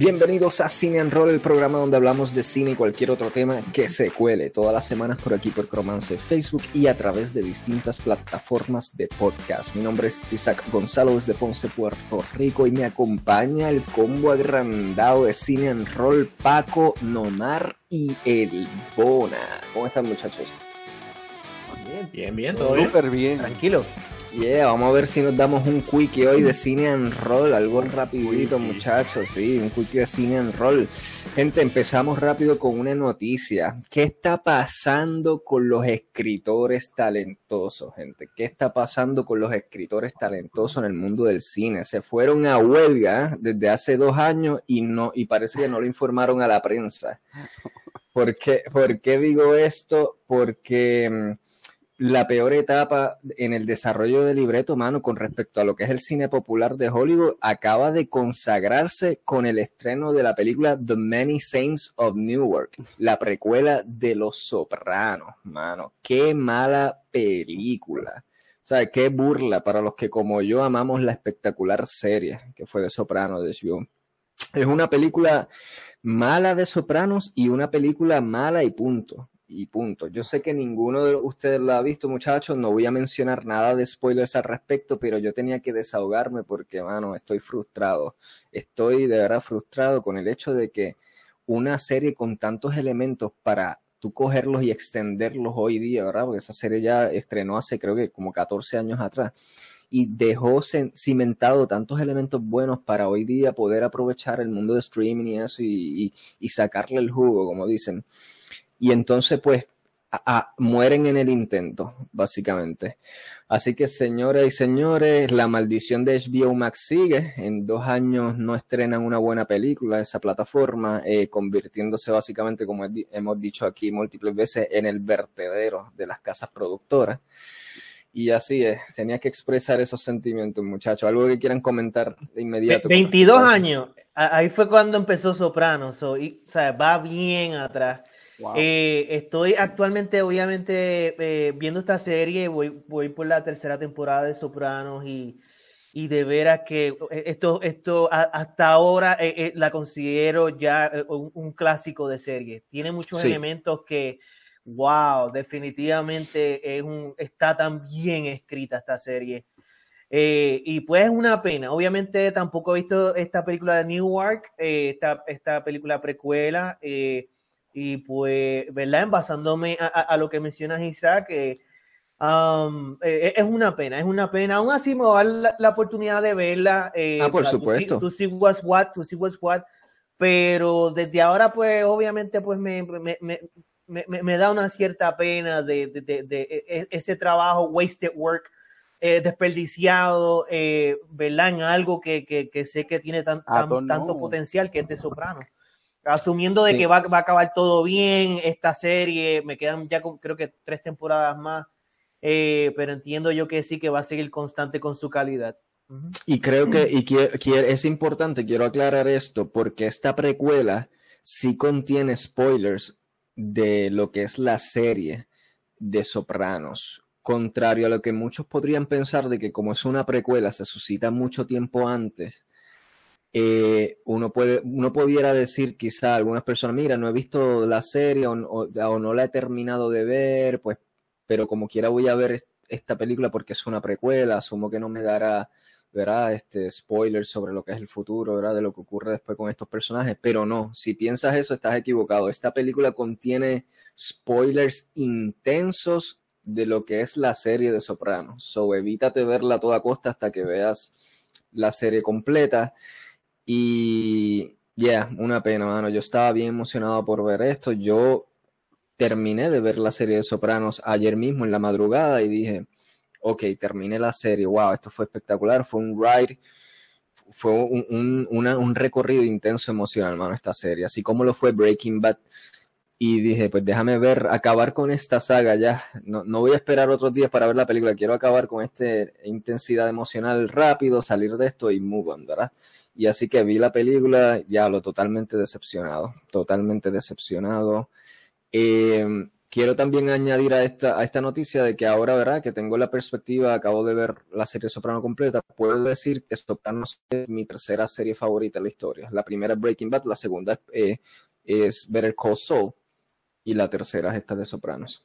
Bienvenidos a Cine and Roll, el programa donde hablamos de cine y cualquier otro tema que se cuele todas las semanas por aquí por Cromance Facebook y a través de distintas plataformas de podcast. Mi nombre es Isaac Gonzalo desde Ponce, Puerto Rico y me acompaña el combo agrandado de Cine and Roll, Paco, Nomar y El Bona. ¿Cómo están muchachos? Bien, bien, bien, todo bien. Súper bien. Tranquilo. Yeah, vamos a ver si nos damos un quickie hoy de cine and roll, algo rapidito muchachos, sí, un quickie de cine and roll. Gente, empezamos rápido con una noticia. ¿Qué está pasando con los escritores talentosos, gente? ¿Qué está pasando con los escritores talentosos en el mundo del cine? Se fueron a huelga desde hace dos años y no, y parece que no lo informaron a la prensa. ¿Por qué, ¿Por qué digo esto? Porque mm, la peor etapa en el desarrollo del libreto, mano, con respecto a lo que es el cine popular de Hollywood, acaba de consagrarse con el estreno de la película The Many Saints of Newark, la precuela de Los Sopranos, mano. Qué mala película. O sea, qué burla para los que como yo amamos la espectacular serie que fue de Sopranos de HBO. Es una película mala de Sopranos y una película mala y punto y punto. Yo sé que ninguno de ustedes lo ha visto, muchachos, no voy a mencionar nada de spoilers al respecto, pero yo tenía que desahogarme porque, mano, estoy frustrado. Estoy de verdad frustrado con el hecho de que una serie con tantos elementos para tú cogerlos y extenderlos hoy día, ¿verdad? Porque esa serie ya estrenó hace creo que como 14 años atrás y dejó cimentado tantos elementos buenos para hoy día poder aprovechar el mundo de streaming y eso y, y sacarle el jugo, como dicen y entonces pues mueren en el intento, básicamente. Así que, señoras y señores, la maldición de HBO Max sigue. En dos años no estrenan una buena película esa plataforma, eh, convirtiéndose básicamente, como hemos dicho aquí múltiples veces, en el vertedero de las casas productoras. Y así es, tenía que expresar esos sentimientos, muchachos. Algo que quieran comentar de inmediato. 22 años, ahí fue cuando empezó Sopranos, o sea, va bien atrás. Eh, estoy actualmente, obviamente, eh, viendo esta serie, voy, voy por la tercera temporada de Sopranos y, y de veras que eh, esto, esto hasta ahora la considero ya un, clásico de serie. Tiene muchos elementos que, wow, definitivamente es un, está tan bien escrita esta serie. y pues es una pena. Obviamente tampoco he visto esta película de Newark, esta, esta película precuela. Y pues, ¿verdad? Basándome a, lo que mencionas, Isaac, eh, um, eh, es una pena, es una pena. Aún así me va a dar la, oportunidad de verla. Eh, ah, por supuesto. Tú sí was what, tú sí was what. Pero desde ahora, pues, obviamente, pues me, me, me, me da una cierta pena de, de, de, e, ese trabajo, wasted work, desperdiciado, ¿verdad? En algo que, que, que, sé que tiene tan, tanto potencial, que es de soprano asumiendo de que va, a acabar todo bien esta serie, me quedan ya creo que tres temporadas más, eh, pero entiendo yo que sí que va a seguir constante con su calidad. Y creo que, y es importante, quiero aclarar esto, porque esta precuela sí contiene spoilers de lo que es la serie de Sopranos. Contrario a lo que muchos podrían pensar de que como es una precuela, se suscita mucho tiempo antes, eh, uno, puede, uno pudiera decir quizá a algunas personas, mira, no he visto la serie o, no la he terminado de ver, pues, pero como quiera voy a ver esta película porque es una precuela, asumo que no me dará, ¿verdad? Este spoiler sobre lo que es el futuro. De lo que ocurre después con estos personajes, pero no, si piensas eso estás equivocado. Esta película contiene spoilers intensos de lo que es la serie de Sopranos, so evítate verla a toda costa hasta que veas la serie completa. Y ya, una pena, mano. Yo estaba bien emocionado por ver esto. Yo terminé de ver la serie de Sopranos ayer mismo en la madrugada y dije, ok, terminé la serie. Wow, esto fue espectacular. Fue un ride, fue un, un recorrido intenso emocional, mano, esta serie. Así como lo fue Breaking Bad. Y dije, pues déjame ver, acabar con esta saga ya. No, no voy a esperar otros días para ver la película. Quiero acabar con esta intensidad emocional rápido, salir de esto y move ¿verdad? Y así que vi la película, ya lo totalmente decepcionado, totalmente decepcionado. Em, quiero también añadir a esta, a esta noticia de que ahora, ¿verdad? Que tengo la perspectiva, acabo de ver la serie Soprano completa, puedo decir que Sopranos es mi tercera serie favorita en la historia. La primera es Breaking Bad, la segunda es, eh, es Better Call Saul y la tercera es esta de Sopranos.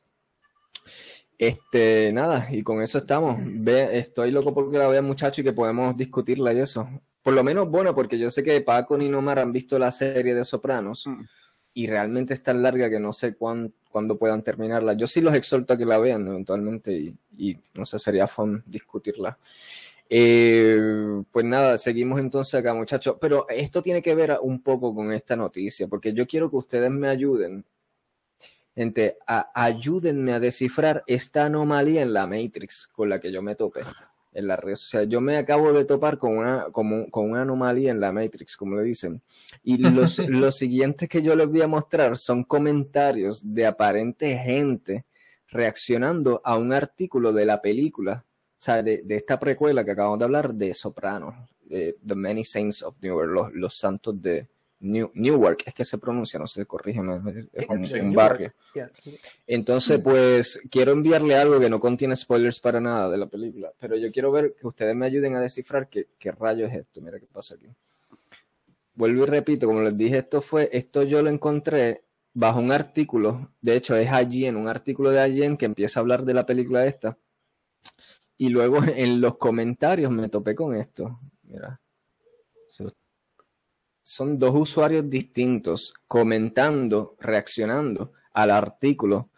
Este, nada, y con eso estamos. Ve, estoy loco porque la vea, muchacho, y que podemos discutirla y eso. Por lo menos, bueno, porque yo sé que Paco ni Nomar han visto la serie de Sopranos mm. y realmente es tan larga que no sé cuándo puedan terminarla. Yo sí los exhorto a que la vean eventualmente y, no sé, sería fun discutirla. Eh, pues nada, seguimos entonces acá, muchachos. Pero esto tiene que ver un poco con esta noticia, porque yo quiero que ustedes me ayuden Gente, ayúdenme a descifrar esta anomalía en la Matrix con la que yo me topé en las redes sociales. Yo me acabo de topar con una, con, con una anomalía en la Matrix, como le dicen. Y los, los siguientes que yo les voy a mostrar son comentarios de aparente gente reaccionando a un artículo de la película, o sea, de, de esta precuela que acabamos de hablar de Sopranos, de The Many Saints of New York, los, los santos de, New, Newark, es que se pronuncia, no sé, corrígeme, es un, barrio. Entonces, pues, quiero enviarle algo que no contiene spoilers para nada de la película, pero yo quiero ver que ustedes me ayuden a descifrar qué, qué rayo es esto. Mira qué pasa aquí. Vuelvo y repito, como les dije, esto fue, esto yo lo encontré bajo un artículo, de hecho es allí en un artículo de allí que empieza a hablar de la película esta, y luego en los comentarios me topé con esto. Mira, son dos usuarios distintos comentando, reaccionando al artículo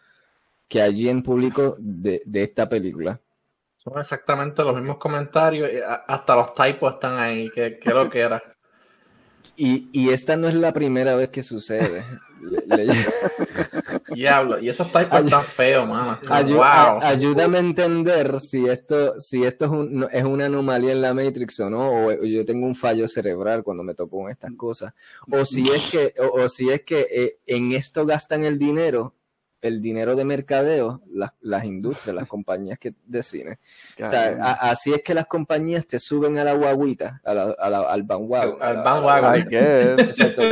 que allí en público de, esta película. Son exactamente los mismos comentarios, hasta los typos están ahí, que, que lo que era. Y, esta no es la primera vez que sucede. Diablo, y esos typos están feos, mano. Ayúdame a entender si esto, si esto es, un, es, una anomalía en la Matrix o no, o yo tengo un fallo cerebral cuando me topo con estas cosas. O si es que, o, si es que eh, en esto gastan el dinero el dinero de mercadeo, las, industrias, las compañías que de cine. O sea, así es que las compañías te suben a la guaguita, a la, al bandwagon. Al bandwagon.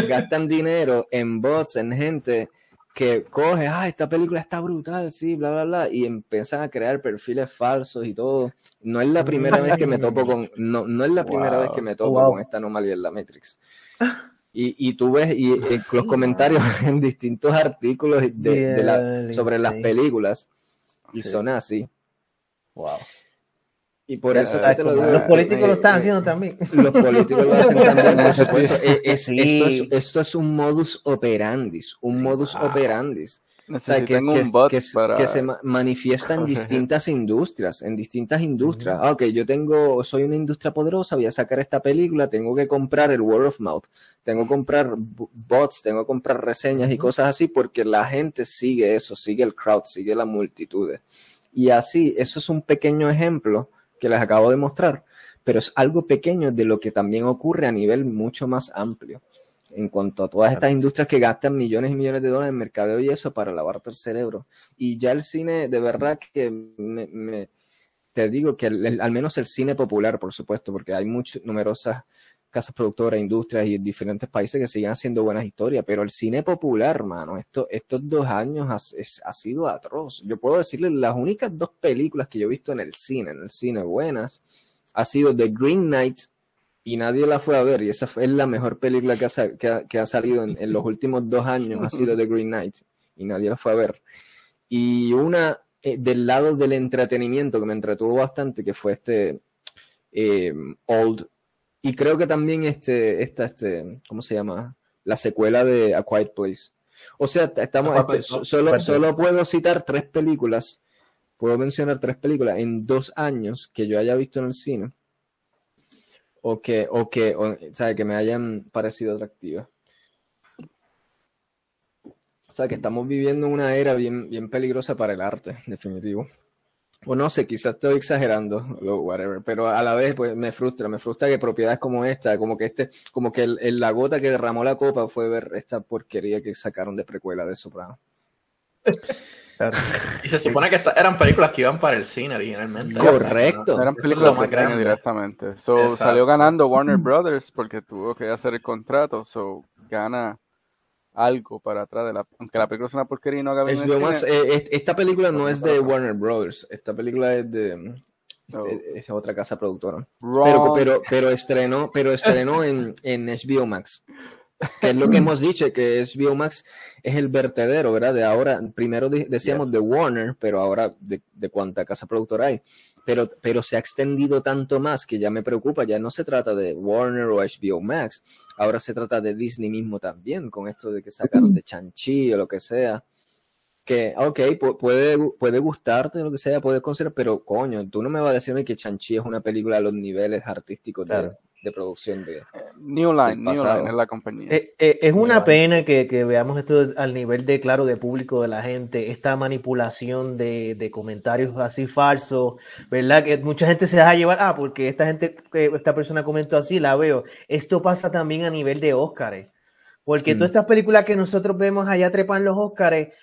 gastan dinero en bots, en gente que coge, ah, esta película está brutal, sí, bla, bla, bla, y empiezan a crear perfiles falsos y todo. No es la primera vez que me topo con, no, no es la primera vez que me topo con esta anomalía en la Matrix. Y, y tú ves y, los comentarios en distintos artículos de, sobre las películas y son así. Wow. Y por eso Los políticos lo están haciendo también. Los políticos lo hacen también, por supuesto. Eh, esto, es, esto, es, un modus operandis, un modus operandis que, se manifiesta en distintas industrias, en distintas industrias. Ah, ok, yo tengo, soy una industria poderosa, voy a sacar esta película, tengo que comprar el word of mouth, tengo que comprar bots, tengo que comprar reseñas y cosas así porque la gente sigue eso, sigue el crowd, sigue la multitud. Y así, eso es un pequeño ejemplo que les acabo de mostrar, pero es algo pequeño de lo que también ocurre a nivel mucho más amplio en cuanto a todas estas industrias que gastan millones y millones de dólares en mercadeo y eso para lavarte el cerebro. Y ya el cine, de verdad que me, te digo que al menos el cine popular, por supuesto, porque hay muchas, numerosas casas productoras, industrias y diferentes países que siguen haciendo buenas historias, pero el cine popular, esto, estos dos años ha, ha sido atroz. Yo puedo decirles, las únicas dos películas que yo he visto en el cine, en el cine buenas, ha sido The Green Knight y nadie la fue a ver y esa fue la mejor película que ha, que ha, salido en, los últimos dos años, ha sido The Green Knight y nadie la fue a ver. Y una eh, del lado del entretenimiento que me entretuvo bastante, que fue este eh, Old, y creo que también este, esta, este, ¿cómo se llama? La secuela de A Quiet Place. O sea, estamos, este, solo, solo puedo citar tres películas, puedo mencionar tres películas en dos años que yo haya visto en el cine o que, o que, o, sea, que me hayan parecido atractivas. O sea, que estamos viviendo una era bien, bien peligrosa para el arte, definitivo. O no sé, quizás estoy exagerando, whatever, pero a la vez pues me frustra, me frustra que propiedades como esta, como que este, como que el, la gota que derramó la copa fue ver esta porquería que sacaron de precuela de Soprano. Y se supone que eran películas que iban para el cine originalmente. Correcto. Eran películas más grandes directamente. salió ganando Warner Brothers porque tuvo que hacer el contrato. So, gana algo para atrás de la aunque la película es una porquería y no haga bien eh, esta película no es de Warner Brothers. Esta película es de es otra casa productora. Pero, pero, pero estrenó pero estrenó en, en HBO Max es lo que hemos dicho, que HBO Max es el vertedero, ¿verdad? De ahora, primero decíamos de Warner, pero ahora de, de cuánta casa productora hay. Pero, pero se ha extendido tanto más que ya me preocupa, ya no se trata de Warner o HBO Max, ahora se trata de Disney mismo también, con esto de que sacaron de Chanchi o lo que sea. Que, ok, puede, puede gustarte, lo que sea, puede considerar, pero coño, tú no me vas a decirme que Chanchi es una película a los niveles artísticos de, de producción de New Line, New Line es la compañía. Eh, eh, es una pena que, veamos esto al nivel de claro de público de la gente, esta manipulación de, comentarios así falsos, ¿verdad? Que mucha gente se deja llevar, ah, porque esta gente, esta persona comentó así, la veo. Esto pasa también a nivel de Óscares, porque mm. todas estas películas que nosotros vemos allá trepan los Óscares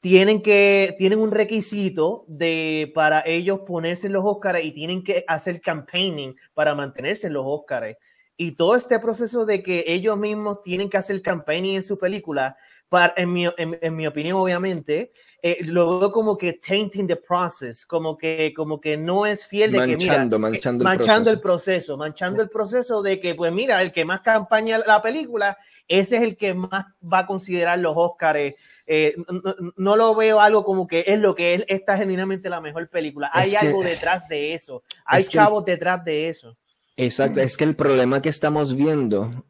tienen que tienen un requisito de para ellos ponerse en los Óscares y tienen que hacer campaigning para mantenerse en los Óscares. Y todo este proceso de que ellos mismos tienen que hacer campaigning en su película, para, en, mi, en, mi opinión, obviamente, eh, lo veo como que tainting the process, como que, como que no es fiel de que, mira, manchando, manchando el, proceso. manchando el proceso de que, pues mira, el que más campaña la película, ese es el que más va a considerar los Óscares eh, no, lo veo algo como que es lo que es, esta genuinamente la mejor película. Hay algo detrás de eso. Hay chavos detrás de eso. Exacto, es que el problema que estamos viendo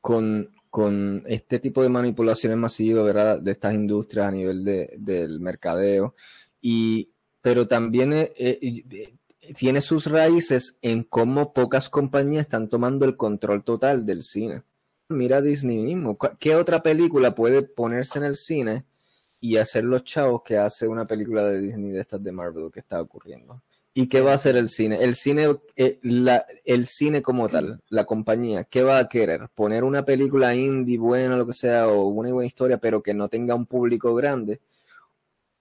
con, con este tipo de manipulaciones masivas, ¿verdad? De estas industrias a nivel de, del mercadeo, y, pero también eh, eh, tiene sus raíces en cómo pocas compañías están tomando el control total del cine mira Disney mismo. ¿Qué otra película puede ponerse en el cine y hacer los chavos que hace una película de Disney de estas de Marvel que está ocurriendo? ¿Y qué va a hacer el cine? El cine, eh, el cine como tal, la compañía, ¿qué va a querer? ¿Poner una película indie buena, lo que sea, o una buena historia, pero que no tenga un público grande?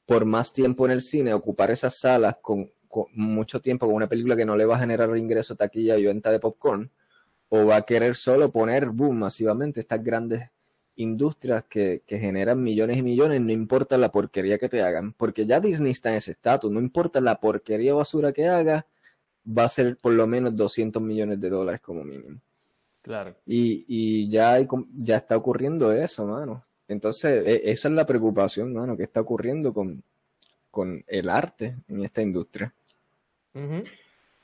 Por más tiempo en el cine, ocupar esas salas con, con mucho tiempo con una película que no le va a generar ingreso, taquilla y venta de popcorn o va a querer solo poner boom masivamente estas grandes industrias que, generan millones y millones, no importa la porquería que te hagan, porque ya Disney está en ese estatus, no importa la porquería basura que haga, va a ser por lo menos 200 millones de dólares como mínimo. Claro. Y, y ya, hay, ya está ocurriendo eso, mano. Entonces, e, esa es la preocupación, mano, que está ocurriendo con, con el arte en esta industria.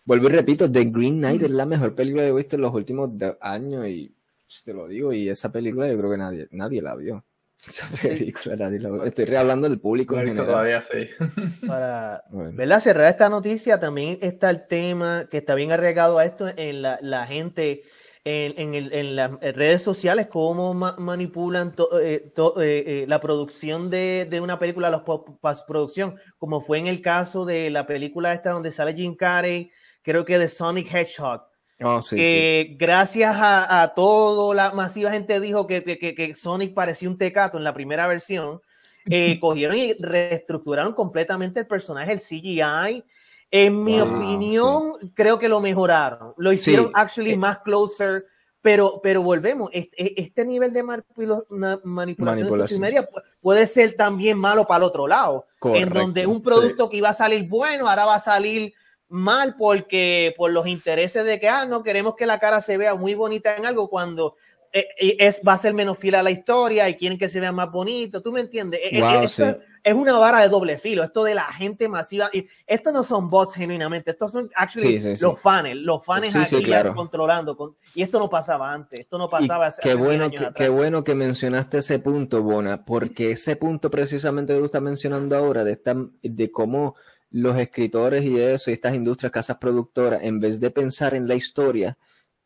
Vuelvo y repito, The Green Knight es la mejor película que he visto en los últimos años y te lo digo, y esa película yo creo que nadie, nadie la vio. Esa película nadie la vio. Estoy hablando del público en general. Todavía sí. Para cerrar esta noticia, también está el tema que está bien arreglado a esto en la, la gente en, en, en, las redes sociales, cómo manipulan eh, eh, eh, la producción de, de, una película, la postproducción, como fue en el caso de la película esta donde sale Jim Carrey, creo que de Sonic Hedgehog. Oh, sí, sí. Gracias a, a todo, la masiva gente dijo que, que, que, Sonic parecía un tecato en la primera versión. Eh, cogieron y reestructuraron completamente el personaje, el CGI. En mi opinión, creo que lo mejoraron. Lo hicieron actually eh, más closer. Pero, pero volvemos, este, este nivel de manipulación, de media puede ser también malo para el otro lado. en donde un producto que iba a salir bueno, ahora va a salir mal porque por los intereses de que, ah, no queremos que la cara se vea muy bonita en algo cuando eh, eh, es, va a ser menos fiel a la historia y quieren que se vea más bonito, ¿tú me entiendes? Eh, es una vara de doble filo, esto de la gente masiva, y estos no son bots genuinamente, estos son actually los fans, los fans aquí controlando, y esto no pasaba antes, esto no pasaba hace, Qué bueno, que, qué bueno que mencionaste ese punto, Bona, porque ese punto precisamente que tú estás mencionando ahora, de, esta, de cómo los escritores y eso, y estas industrias, casas productoras, en vez de pensar en la historia,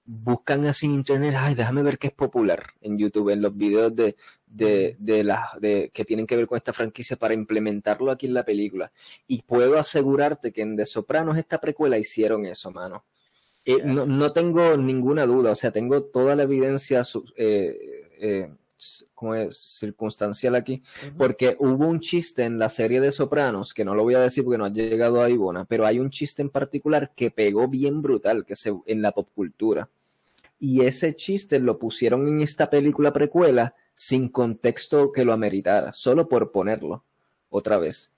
buscan así en internet, ay, déjame ver qué es popular en YouTube, en los videos de, de, de, la, de que tienen que ver con esta franquicia para implementarlo aquí en la película. Y puedo asegurarte que en The Sopranos, esta precuela, hicieron eso, mano. Eh, no, no, tengo ninguna duda, o sea, tengo toda la evidencia eh, eh, como es circunstancial aquí, porque hubo un chiste en la serie de Sopranos, que no lo voy a decir porque no ha llegado a Ivona, pero hay un chiste en particular que pegó bien brutal que se, en la pop cultura. Y ese chiste lo pusieron en esta película precuela sin contexto que lo ameritara, solo por ponerlo otra vez.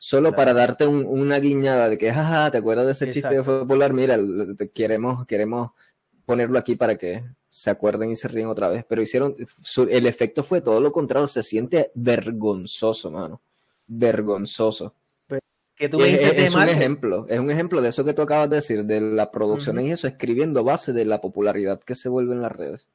Solo para darte una guiñada de que, jaja, ¿te acuerdas de ese chiste que fue popular? Mira, queremos, queremos ponerlo aquí para que se acuerden y se ríen otra vez. Pero hicieron, el efecto fue todo lo contrario, se siente vergonzoso, mano. Vergonzoso. es, un ejemplo, es un ejemplo de eso que tú acabas de decir, de la producción y eso, escribiendo base de la popularidad que se vuelve en las redes.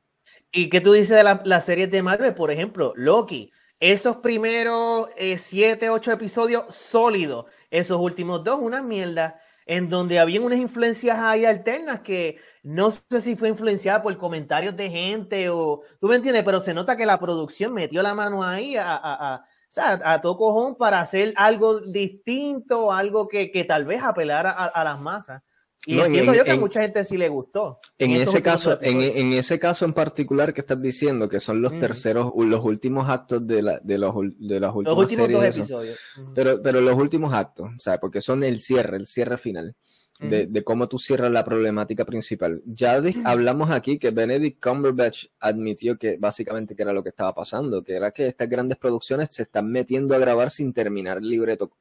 ¿Y qué tú dices de la, la serie de Marvel? Por ejemplo, Loki esos primeros eh, siete, ocho episodios sólidos, esos últimos dos, una mierda, en donde habían unas influencias ahí alternas que no sé si fue influenciada por comentarios de gente o, tú me entiendes, pero se nota que la producción metió la mano ahí a, a, a, o sea, a todo cojón para hacer algo distinto, algo que, que tal vez apelara a, las masas. Y entiendo yo que a mucha gente sí le gustó. En, ese caso, en, ese caso en particular que estás diciendo, que son los terceros, los últimos actos de, la, de, los, de las últimas los últimos dos episodios. pero, pero los últimos actos, sea, porque son el cierre, el cierre final. De, de, cómo tú cierras la problemática principal. Ya hablamos aquí que Benedict Cumberbatch admitió que básicamente que era lo que estaba pasando, que era que estas grandes producciones se están metiendo a grabar sin terminar el libreto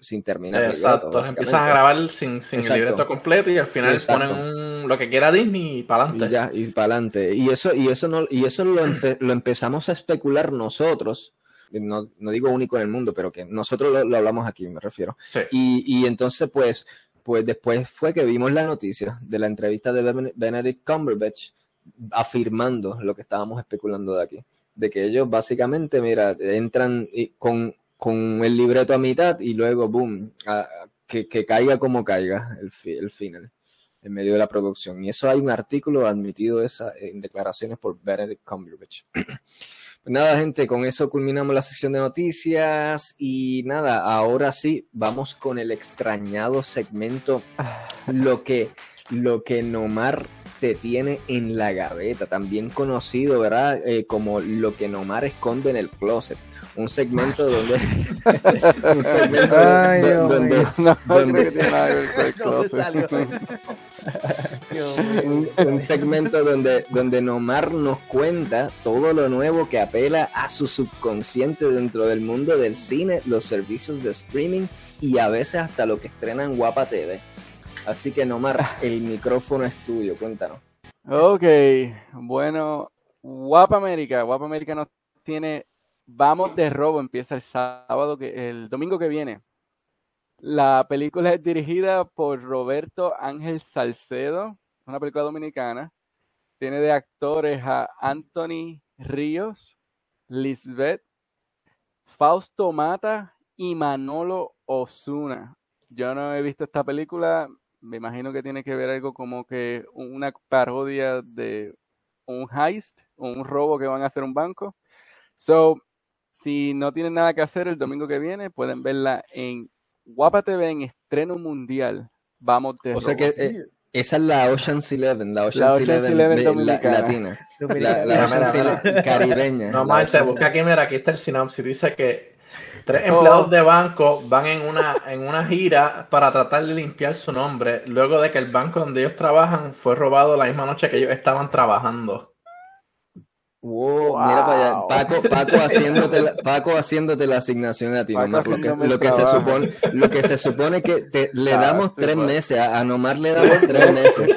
sin terminar. Exacto, empiezan a grabar sin, sin el libreto completo y al final ponen lo que quiera Disney y para adelante. Ya, y para adelante. Y eso, y eso, no, y eso lo, lo empezamos a especular nosotros. No, no, digo único en el mundo, pero que nosotros lo, hablamos aquí, me refiero. Y, y entonces, pues, pues después fue que vimos la noticia de la entrevista de Benedict Cumberbatch afirmando lo que estábamos especulando de aquí. De que ellos básicamente, mira, entran con con el libreto a mitad y luego, boom, que, caiga como caiga el, el final en medio de la producción. Y eso hay un artículo admitido esa, en declaraciones por Benedict Cumberbatch. pues nada, gente, con eso culminamos la sesión de noticias y nada, ahora sí, vamos con el extrañado segmento, lo que, lo que Nomar te tiene en la gaveta, también conocido, ¿verdad? Eh, como lo que Nomar esconde en el closet. Un segmento donde un segmento donde, un, segmento donde donde Nomar nos cuenta todo lo nuevo que apela a su subconsciente dentro del mundo del cine, los servicios de streaming y a veces hasta lo que estrena en Guapa TV. Así que Nomar, el micrófono es tuyo, cuéntanos. Ok, bueno, Guapa América, Guapa América nos tiene Vamos de robo empieza el sábado, que, el domingo que viene. La película es dirigida por Roberto Ángel Salcedo, una película dominicana. Tiene de actores a Anthony Ríos, Lisbeth, Fausto Mata y Manolo Osuna. Yo no he visto esta película, me imagino que tiene que ver algo como que una parodia de un heist, un robo que van a hacer un banco. So, si no tienen nada que hacer el domingo que viene, pueden verla en Guapa TV en estreno mundial. Vamos de O sea que eh, esa es la Ocean's Eleven, la Ocean's, Eleven, latina. La, la Ocean's caribeña. No, Marta, busca aquí, mira, aquí está el sinopsis. Dice que tres empleados de banco van en una, en una gira para tratar de limpiar su nombre luego de que el banco donde ellos trabajan fue robado la misma noche que ellos estaban trabajando. Wow, mira para allá. Paco, Paco, haciéndote la, Paco haciéndote la asignación a ti, Nomar. Lo que, lo que se supone, lo que se supone que te, le damos tres meses, a, Nomar le damos tres meses.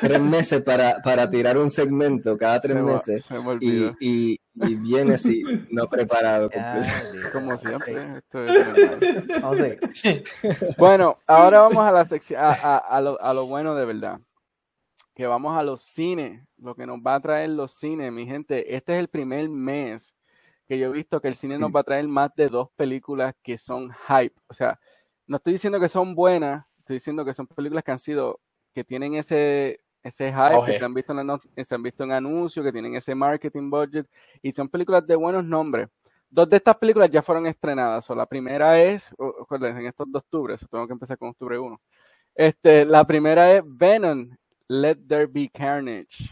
Tres meses para, para tirar un segmento cada tres meses. y, y, y, viene así, no preparado. como siempre. bueno, ahora vamos a la sección, a, a, a, lo, a lo bueno de verdad que vamos a los cines, lo que nos va a traer los cines, mi gente. Este es el primer mes que yo he visto que el cine nos va a traer más de dos películas que son hype. O sea, no estoy diciendo que son buenas, estoy diciendo que son películas que han sido, que tienen ese, ese hype, que se han, visto en se han visto en anuncios, que tienen ese marketing budget, y son películas de buenos nombres. Dos de estas películas ya fueron estrenadas. O la primera es, en estos de octubre, tengo que empezar con octubre 1. Este, la primera es Venom, Let There Be Carnage.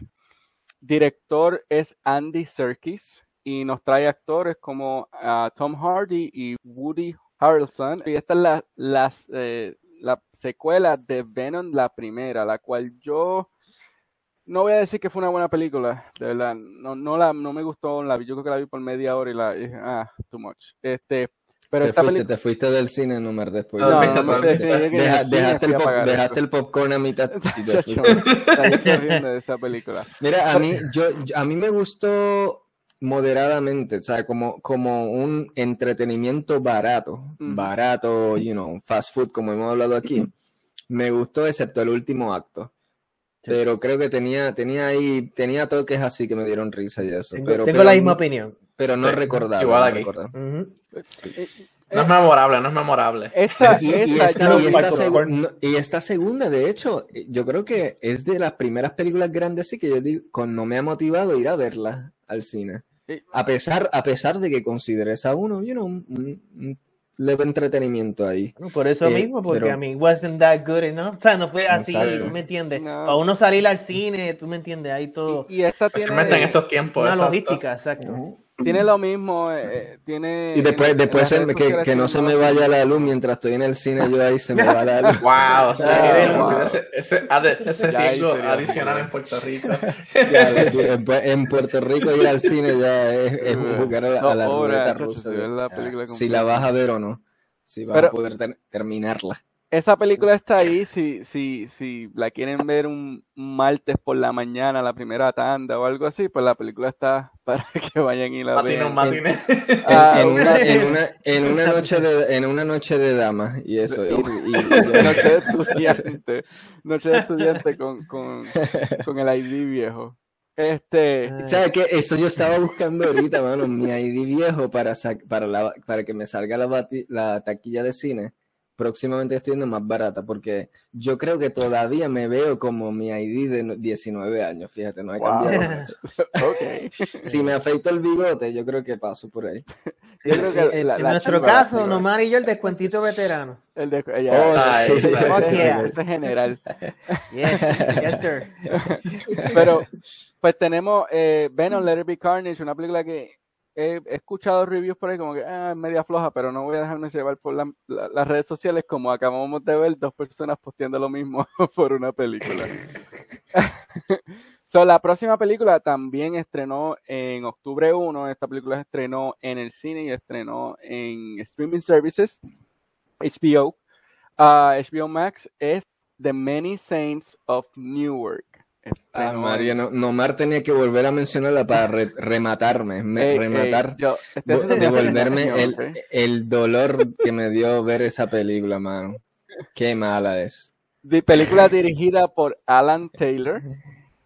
Director es Andy Serkis y nos trae actores como ah, Tom Hardy y Woody Harrelson. Y esta es la, eh, la secuela de Venom, la primera, la cual yo no voy a decir que fue una buena película, de verdad, no, no, la, no me gustó, la vi, yo creo que la vi por media hora y la dije, ah, too much. Este, pero te, esta fuiste, película... te fuiste del cine, Numer, después. No, No, no ni al Deja- dejaste, el pop- dejaste el popcorn a mitad y te de esa película. Mira, a mí, yo, a mí me gustó moderadamente, o sea, como, como un entretenimiento barato, barato, you know, fast food, como hemos hablado aquí. Me gustó, excepto el último acto. Sí. Pero creo que tenía, tenía ahí, tenía toques así que me dieron risa y eso. Tengo, pero, tengo pero la misma no- opinión. Pero no Sí, recordaba. igual no aquí. recordaba. Ujú. No es memorable, no es memorable. Esta, Y, y esta y no, y segunda, de hecho, yo creo que es de las primeras películas grandes sí que yo digo, con, no me ha motivado ir a verla al cine. A pesar, a pesar de que considere esa uno, you know, un, un- leve entretenimiento ahí. Bueno, Por eso Eh, mismo, porque pero- a mí wasn't that good enough. O sea, no fue así, Exacto. ¿tú me entiendes? No. Para uno salir al cine, tú me entiendes, ahí todo. y, y esta Especialmente en tiene, estos tiempos. Una exacto. logística, exacto. Tiene lo mismo, eh, eh, tiene... Y después, en- después en se- que, que no se me vaya la luz mientras estoy en el cine, yo ahí se me va la luz. Wow, sí, wow. ese, ese, ese sería adicional en Puerto Rico. Ya, sí, en, Pu- en Puerto Rico ir al cine ya es, es jugar a la, dos a la horas, ruleta rusa. si la si vas a ver o no. Si vas Pero- a poder ter- terminarla. Esa película está ahí si, si, si la quieren ver un, martes por la mañana, la primera tanda o algo así, pues la película está para que vayan y la Matiné, vean. En, Ah, en una, en, una, en una noche de en una noche de damas y eso. y- y- y- Noche de estudiante, noche de estudiante con, con, con el ID viejo. Este, ¿Sabes qué? Eso yo estaba buscando ahorita, mano, mi ID viejo para, para, la- para que me salga la, la taquilla de cine. Próximamente estoy viendo más barata porque yo creo que todavía me veo como mi ID de no- 19 años, fíjate, no he Wow. cambiado mucho. ok. Si me afeito el bigote, yo creo que paso por ahí. sí, yo creo que en, la- en la nuestro caso. Nomás y yo el descuentito veterano. El de, ya, Oh, Ay, sí. ay, Fuck ese, yeah. ese es general. Yes, yes, sir. Pero, pues tenemos eh, Venom, Let It Be Carnage, una película que he, he escuchado reviews por ahí como que ah, media floja, pero no voy a dejarme llevar por la- la- las redes sociales como acabamos de ver dos personas posteando lo mismo por una película. so, la próxima película también estrenó en octubre 1, esta película estrenó en el cine y estrenó en streaming services, HBO. Ah, HBO Max es The Many Saints of Newark. Ah, Estrenó María, en- no, Nomar tenía que volver a mencionarla para re- rematarme, me- Ey, rematar, ey, yo devolverme el, el dolor que me dio ver esa película, mano. Qué mala es. Di- película dirigida por Alan Taylor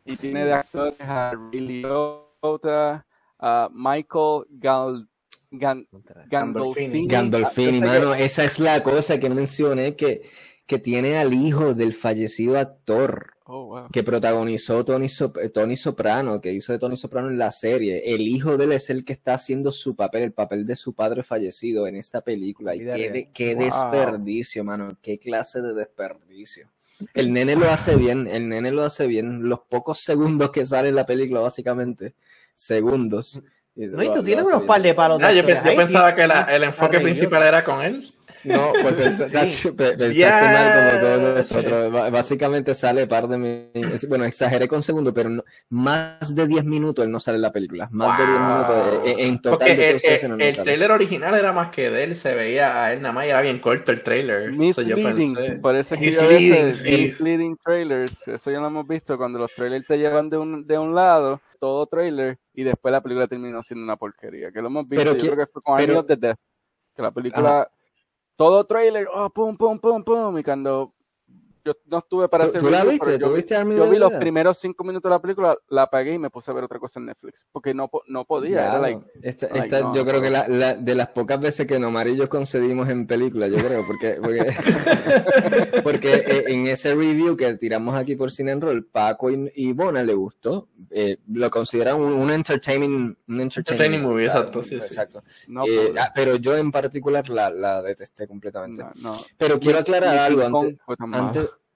y tiene de actores a Ray Liotta, a Michael Gal, Gan- Gandolfini. Gandolfini, Ah, mano, esa es la cosa que mencioné, que, que tiene al hijo del fallecido actor Oh, wow. que protagonizó Tony, eh, Tony Soprano, que hizo de Tony Soprano en la serie. El hijo de él es el que está haciendo su papel, el papel de su padre fallecido en esta película. Y qué, real. de- qué Wow. desperdicio, mano, qué clase de desperdicio. El nene lo hace bien, el nene lo hace bien. Los pocos segundos que sale en la película, básicamente, segundos. No, y tú tienes unos bien. par de palos. de yo, pensaba que la- el enfoque principal era con él. No, pues pens- Sí. pensaste Ya. mal como todos nosotros. Básicamente sale par de mi- Bueno, exageré con segundo, pero no- más de 10 minutos él no sale en la película. Más de 10 Wow. minutos. eh, eh, En total Porque de el, el- no el trailer original era más que de él, se veía a él nada más y era bien corto el trailer. So, yo Misleading, pensé- por eso es que yo Misleading, a veces- sí. misleading trailers, eso ya lo hemos visto cuando los trailers te llevan de un, de un lado, todo trailer, y después la película terminó siendo una porquería, que lo hemos visto, Pero yo que- creo que fue con pero- Army of the Death, que la película, todo trailer, oh, pum, pum, pum, pum, y cuando yo no estuve para ¿Tú, hacer tú la viste? ¿Tú yo, vi- viste Army yo vi los primeros cinco minutos de la película, la apagué y me puse a ver otra cosa en Netflix, porque no, no podía, era Claro. like, Esta- like, esta- no, yo creo no. que la, la- de las pocas veces que Nomar y yo concedimos en película, yo creo, porque, porque, porque eh, en ese review que tiramos aquí por Cine en Roll, Paco y, y Bona le gustó, eh, lo consideran un, un entertaining, un Entertaining movie, exacto, sí, sí. exacto. no Eh, ah, pero yo en particular la, la detesté completamente. no, no. Pero quiero aclarar algo antes,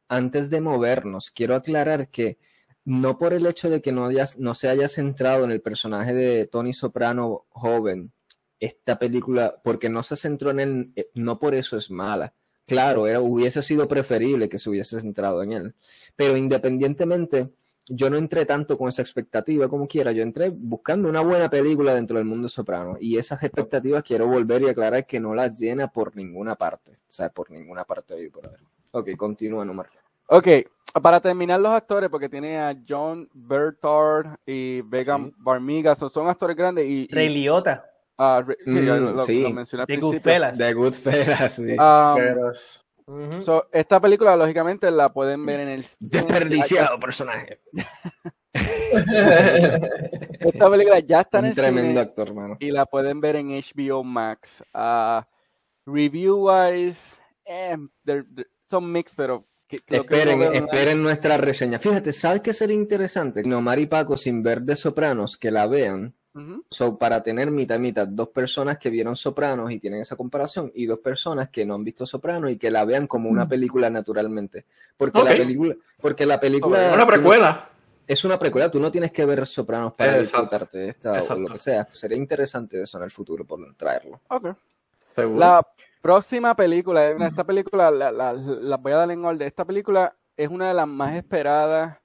antes de movernos, quiero aclarar que no por el hecho de que no, se haya centrado en el personaje de Tony Soprano joven, esta película, porque no se centró en él, eh, no por eso es mala. Claro, era, hubiese sido preferible que se hubiese centrado en él. Pero independientemente, yo no entré tanto con esa expectativa como quiera, yo entré buscando una buena película dentro del mundo soprano y esas expectativas quiero volver y aclarar que no las llena por ninguna parte, o sea, por ninguna parte de por haber. Ok, continúa, Nomar. Ok, para terminar los actores, porque tiene a John Bertard y Vegan Barmiga, son, actores grandes y... Ray Liotta. Ah, sí, Mm, lo, sí. lo mencioné principio. Goodfellas. The Goodfellas, sí. Um, Pero- Ujú. so, esta película, lógicamente, la pueden ver en el cine. Desperdiciado personaje. Esta película ya está en Un el tremendo cine actor, hermano. y la pueden ver en HBO Max. Ah, review wise, eh, they're- they're- son mixed, pero que- Esperen, esperen nuestra reseña. Fíjate, ¿sabes qué sería interesante? Nomar y Paco, sin ver de Sopranos, que la vean. Ujú. So, para tener mitad mitad, dos personas que vieron Sopranos y tienen esa comparación, y dos personas que no han visto Sopranos y que la vean como una película naturalmente. Porque la película, porque la película Una precuela. es una precuela, tú no tienes que ver Sopranos para Exacto. disfrutarte de esta o lo que sea. Sería interesante eso en el futuro por traerlo. Ok. Seguro. La próxima película, eh, esta película la, la- la voy a dar en orden. Esta película es una de las más esperadas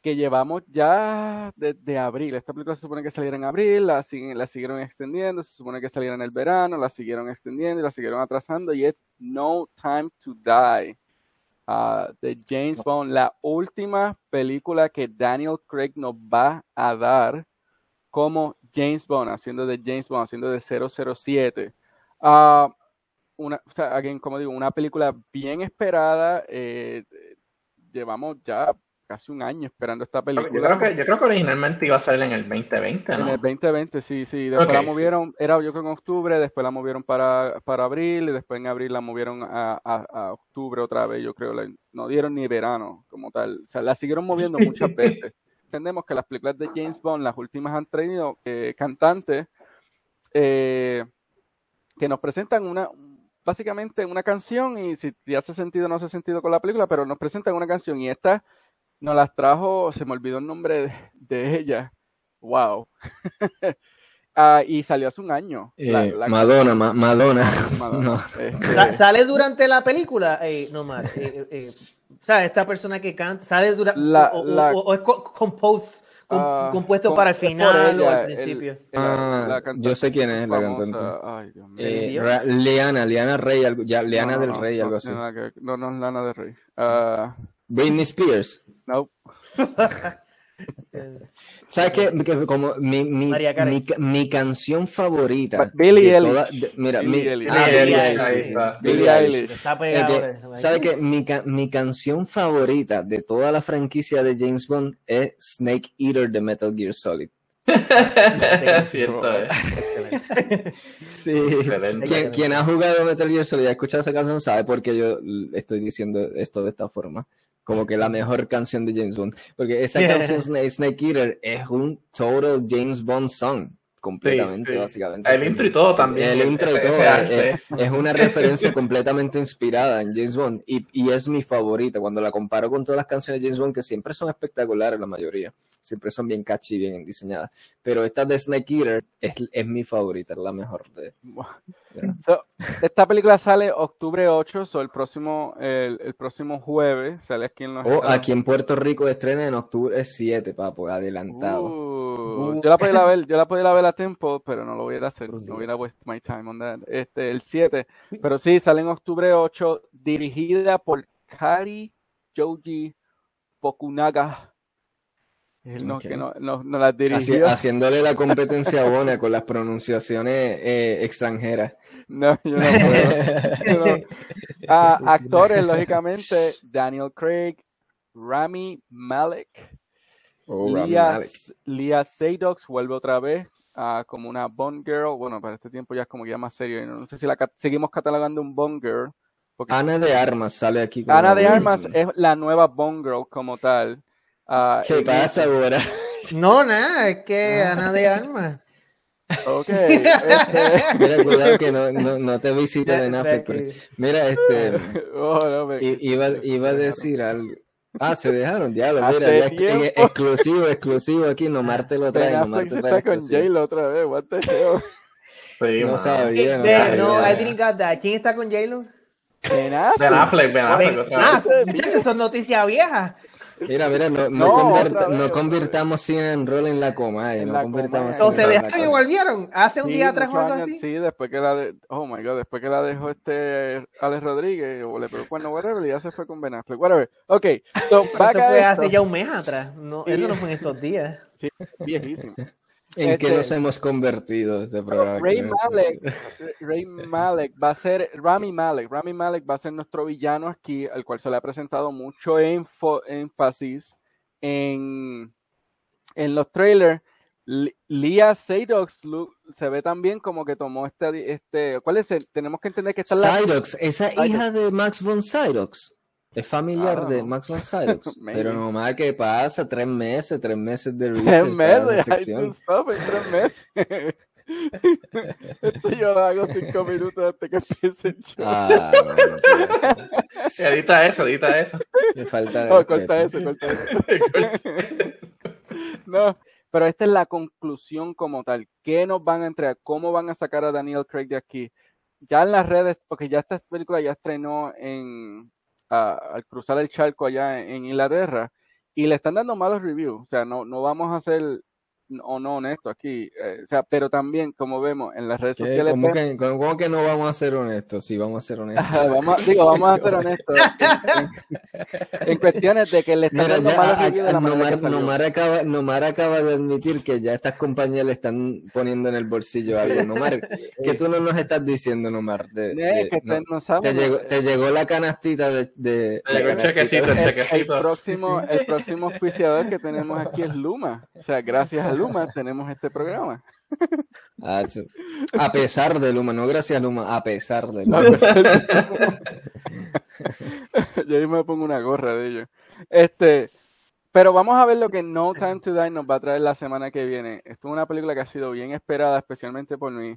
que llevamos ya desde abril. Esta película se supone que saliera en abril, la siguieron extendiendo, se supone que saliera en el verano, la siguieron extendiendo y la siguieron atrasando y es No Time to Die ah, de James Bond, la última película que Daniel Craig nos va a dar como James Bond, haciendo de James Bond, haciendo de 007. Ah, una, o sea, again, como digo, una película bien esperada. eh, llevamos ya casi un año esperando esta Yo película. creo, que, yo creo que originalmente iba a salir en el 2020, En ¿no? el 2020, sí, sí. Después la sí. movieron, era yo creo en octubre, después la movieron para, para abril, y después en abril la movieron a, a- a octubre otra vez, yo creo. la- no dieron ni verano como tal. O sea, la siguieron moviendo muchas veces. Entendemos que las películas de James Bond, las últimas han traído eh, cantantes eh, que nos presentan una, básicamente una canción, y si, si hace sentido o no hace sentido con la película, pero nos presentan una canción, y esta nos las trajo, se me olvidó el nombre de, de ella. Wow. Ah, y salió hace un año. Eh, la- Madonna, Ma- Madonna. Madonna. No. Este, Sa- ¿Sale durante la película? Eh, no, Mar. eh, eh, eh, o sea, esta persona que canta, ¿sale durante La- o, o- la- o- o es co- compose, ah, compuesto con- para el final o ella, al el- principio? el- Ah, la yo sé quién es la cantante. Ay, Dios mío. Eh, Dios. Ra- Leana, Leana Rey, algo, ya, Leana No, no, del no, Rey, no algo así. No, no es Lana del Rey. Ah, Britney Spears. no. ¿Sabes qué? Que como mi, mi, mi, mi canción favorita. Billie de Eilish. mira, Billie Eilish. ah, Billie Billie Eilish, Eilish, ahí sí, está. sí, Billie Billie Eilish. Eilish. Está Es pegado. que, ahora. ¿Sabe que mi, ca- mi canción favorita de toda la franquicia de James Bond es Snake Eater de Metal Gear Solid? es cierto, eh. Excelente. Sí. Excelente. Quien, quien ha jugado Metal Gear Solid y ha escuchado esa canción sabe por qué yo estoy diciendo esto de esta forma. Como que la mejor canción de James Bond. Porque esa canción Snake Eater es un total James Bond song. Completamente, Sí, sí. básicamente. El intro y todo también. El intro y todo. ese eh, eh, es una referencia completamente inspirada en James Bond. Y, y es mi favorita. Cuando la comparo con todas las canciones de James Bond, que siempre son espectaculares la mayoría. Siempre son bien catchy, bien diseñadas. Pero esta de Snake Eater es, es mi favorita, es la mejor de. So, esta película sale octubre 8, so el próximo, el, el próximo jueves sale aquí en los O Estados aquí en Puerto Rico estrena en octubre 7, papo, adelantado. Uh, yo la podía ver, yo la podía ver a tiempo, pero no lo voy a ir a hacer. No voy a waste my time on that. Este, el 7. Pero sí, sale en octubre 8, dirigida por Kari Joji el no, que no, no, no la Haci- dirigió. haciéndole la competencia a Bona con las pronunciaciones eh, extranjeras. No, yo no puedo. Yo. Ah, actores, lógicamente, Daniel Craig, Rami Malek, Oh, Rami Malek. Seydoux vuelve otra vez ah, como una Bond Girl. Bueno, para este tiempo ya es como que ya más serio. No, no sé si la ca- seguimos catalogando un Bond Girl. Porque Ana de Armas sale aquí. como Ana de. Armas es la nueva Bond Girl como tal. Ah, ¿Qué pasa ahora? No, nada, es que Ana de Armas. Ok. este- Mira, cuidado que no, no, no te visite Ya- de ya Netflix. que- pero- Mira, este, oh, no, me- i- iba, iba a decir algo. Ah, se dejaron, diablo, Hace mira, ya en- exclusivo, exclusivo aquí, no Marte lo trae, Ben no Marte Affleck trae está con. J-Lo otra vez. What the hell? Sí, No mano. sabía, no Eh, sabía. no, I didn't got that. ¿Quién está con J-Lo? Ben Affleck. Ben Affleck, Ben Affleck Ben- otra Ah, vez. muchachos, son noticias viejas. Mira, mira, no, no, No, vez, no convirtamos sin enroll en la coma. eh, En no la convirtamos coma, O se sin dejaron y en coma. volvieron. Hace un Sí, día atrás o algo años, así. Sí, después que la de, oh my god, después que la dejó este Alex Rodríguez, o le pegó cuerno, whatever, y ya se fue con Ben Affleck, whatever. Ok, so, eso a fue esto. hace ya un mes atrás. No, Sí. Eso no fue en estos días. Sí, viejísimo. ¿En qué Este- nos hemos convertido este programa? Ray Malek, Ray Malek va a ser, Rami Malek, Rami Malek va a ser nuestro villano aquí, al cual se le ha presentado mucho enfo- énfasis en, en los trailers. Li- Lia Seydoux se ve también como que tomó este, este, ¿cuál es el? Tenemos que entender que esta es la, esa hija de Max von Sydox. Es familiar Ah, de no. Max von Sydox. Pero nomás que pasa tres meses, tres meses de tres research la meses, to stop en tres meses. Esto yo lo hago cinco minutos antes que empiece el show. Ah, no, no puede ser. Edita eso, edita eso. Qué falta respeto. corta eso, corta eso. No, pero esta es la conclusión como tal. ¿Qué nos van a entregar? ¿Cómo van a sacar a Daniel Craig de aquí? Ya en las redes, porque ya esta película ya estrenó en a- al cruzar el charco allá en, en Inglaterra y le están dando malos reviews. O sea, no, no vamos a ser o no honesto aquí. eh, o sea, pero también, como vemos en las redes sociales, ¿Cómo vemos- que, cómo- que no vamos a ser honestos? Sí, vamos a ser honestos. Vamos, a- digo, vamos a ser honestos en, en- en cuestiones de que le están dando que Nomar. Nomar acaba, Nomar acaba de admitir que ya estas compañías le están poniendo en el bolsillo algo. Nomar, ¿qué tú no nos estás diciendo, Nomar? De- de- que no, te- no te, llegó, eh, te llegó la canastita de... de Te llegó la el canastita chequecito, de- el el, el chequecito. próximo, el próximo auspiciador que tenemos aquí es Luma. O sea, gracias a Luma tenemos este programa. Acho. A pesar de Luma, no gracias a Luma, a pesar de Luma. Yo ahí me pongo una gorra de ellos. Este, pero vamos a ver lo que No Time to Die nos va a traer la semana que viene. Esto es una película que ha sido bien esperada, especialmente por mí.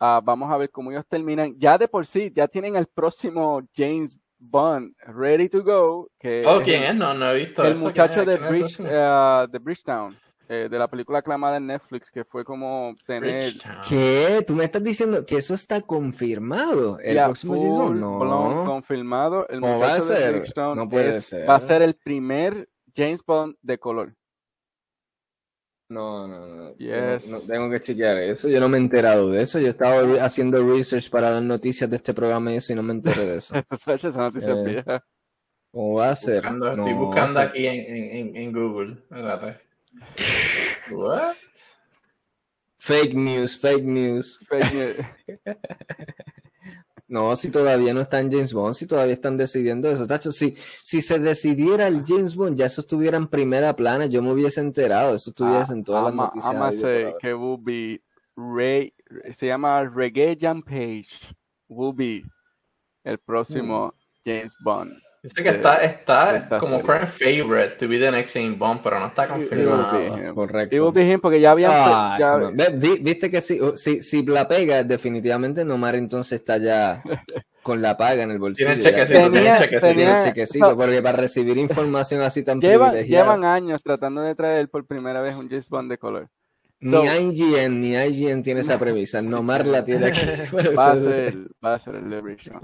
Ah, vamos a ver cómo ellos terminan. Ya de por sí, ya tienen el próximo James Bond ready to go. Que Oh, es ¿quién el- es? No, no he visto el eso. muchacho ¿Quién de Bridge, eh, de Bridgetown, eh, de la película aclamada en Netflix, que fue como tener. ¿Qué? ¿Tú me estás diciendo que eso está confirmado? ¿El ya próximo blown, No. confirmado. El ¿Cómo va a ser? Bridgetown No puede es- ser. va a ser el primer James Bond de color. No, no, no. Yes. No, tengo que chequear eso. Yo no me he enterado de eso. Yo estaba re- haciendo research para las noticias de este programa y eso y no me enteré de eso. Esa noticia Eh. ¿Cómo va a ser? Buscando- No, estoy buscando aquí en, en, en, en Google. Espérate. What? Fake news, fake news. Fake news. No, si todavía no está en James Bond, si todavía están decidiendo eso, tacho, si, si se decidiera el James Bond, ya eso estuviera en primera plana, yo me hubiese enterado, eso estuviese en todas las noticias. ama habidas por say haber. que will be Ray, se llama Reggae Jam Page. Will be el próximo James Bond. Dice que está, está como serie. current favorite to be the next James Bond, pero no está confirmado. him. Correcto. Be him porque ya habían. Ah, ya- Viste que si, si, si la pega, definitivamente Nomar entonces está ya con la paga en el bolsillo. Tiene ya chequecito, Tenía- chequecito. tiene tenía- chequecito, porque para recibir información así tan privilegiada, llevan años tratando de traer por primera vez un James Bond de color. ni IGN ni IGN tiene esa premisa, Nomar la tiene aquí. va a ser, va a ser el leverage. ¿no?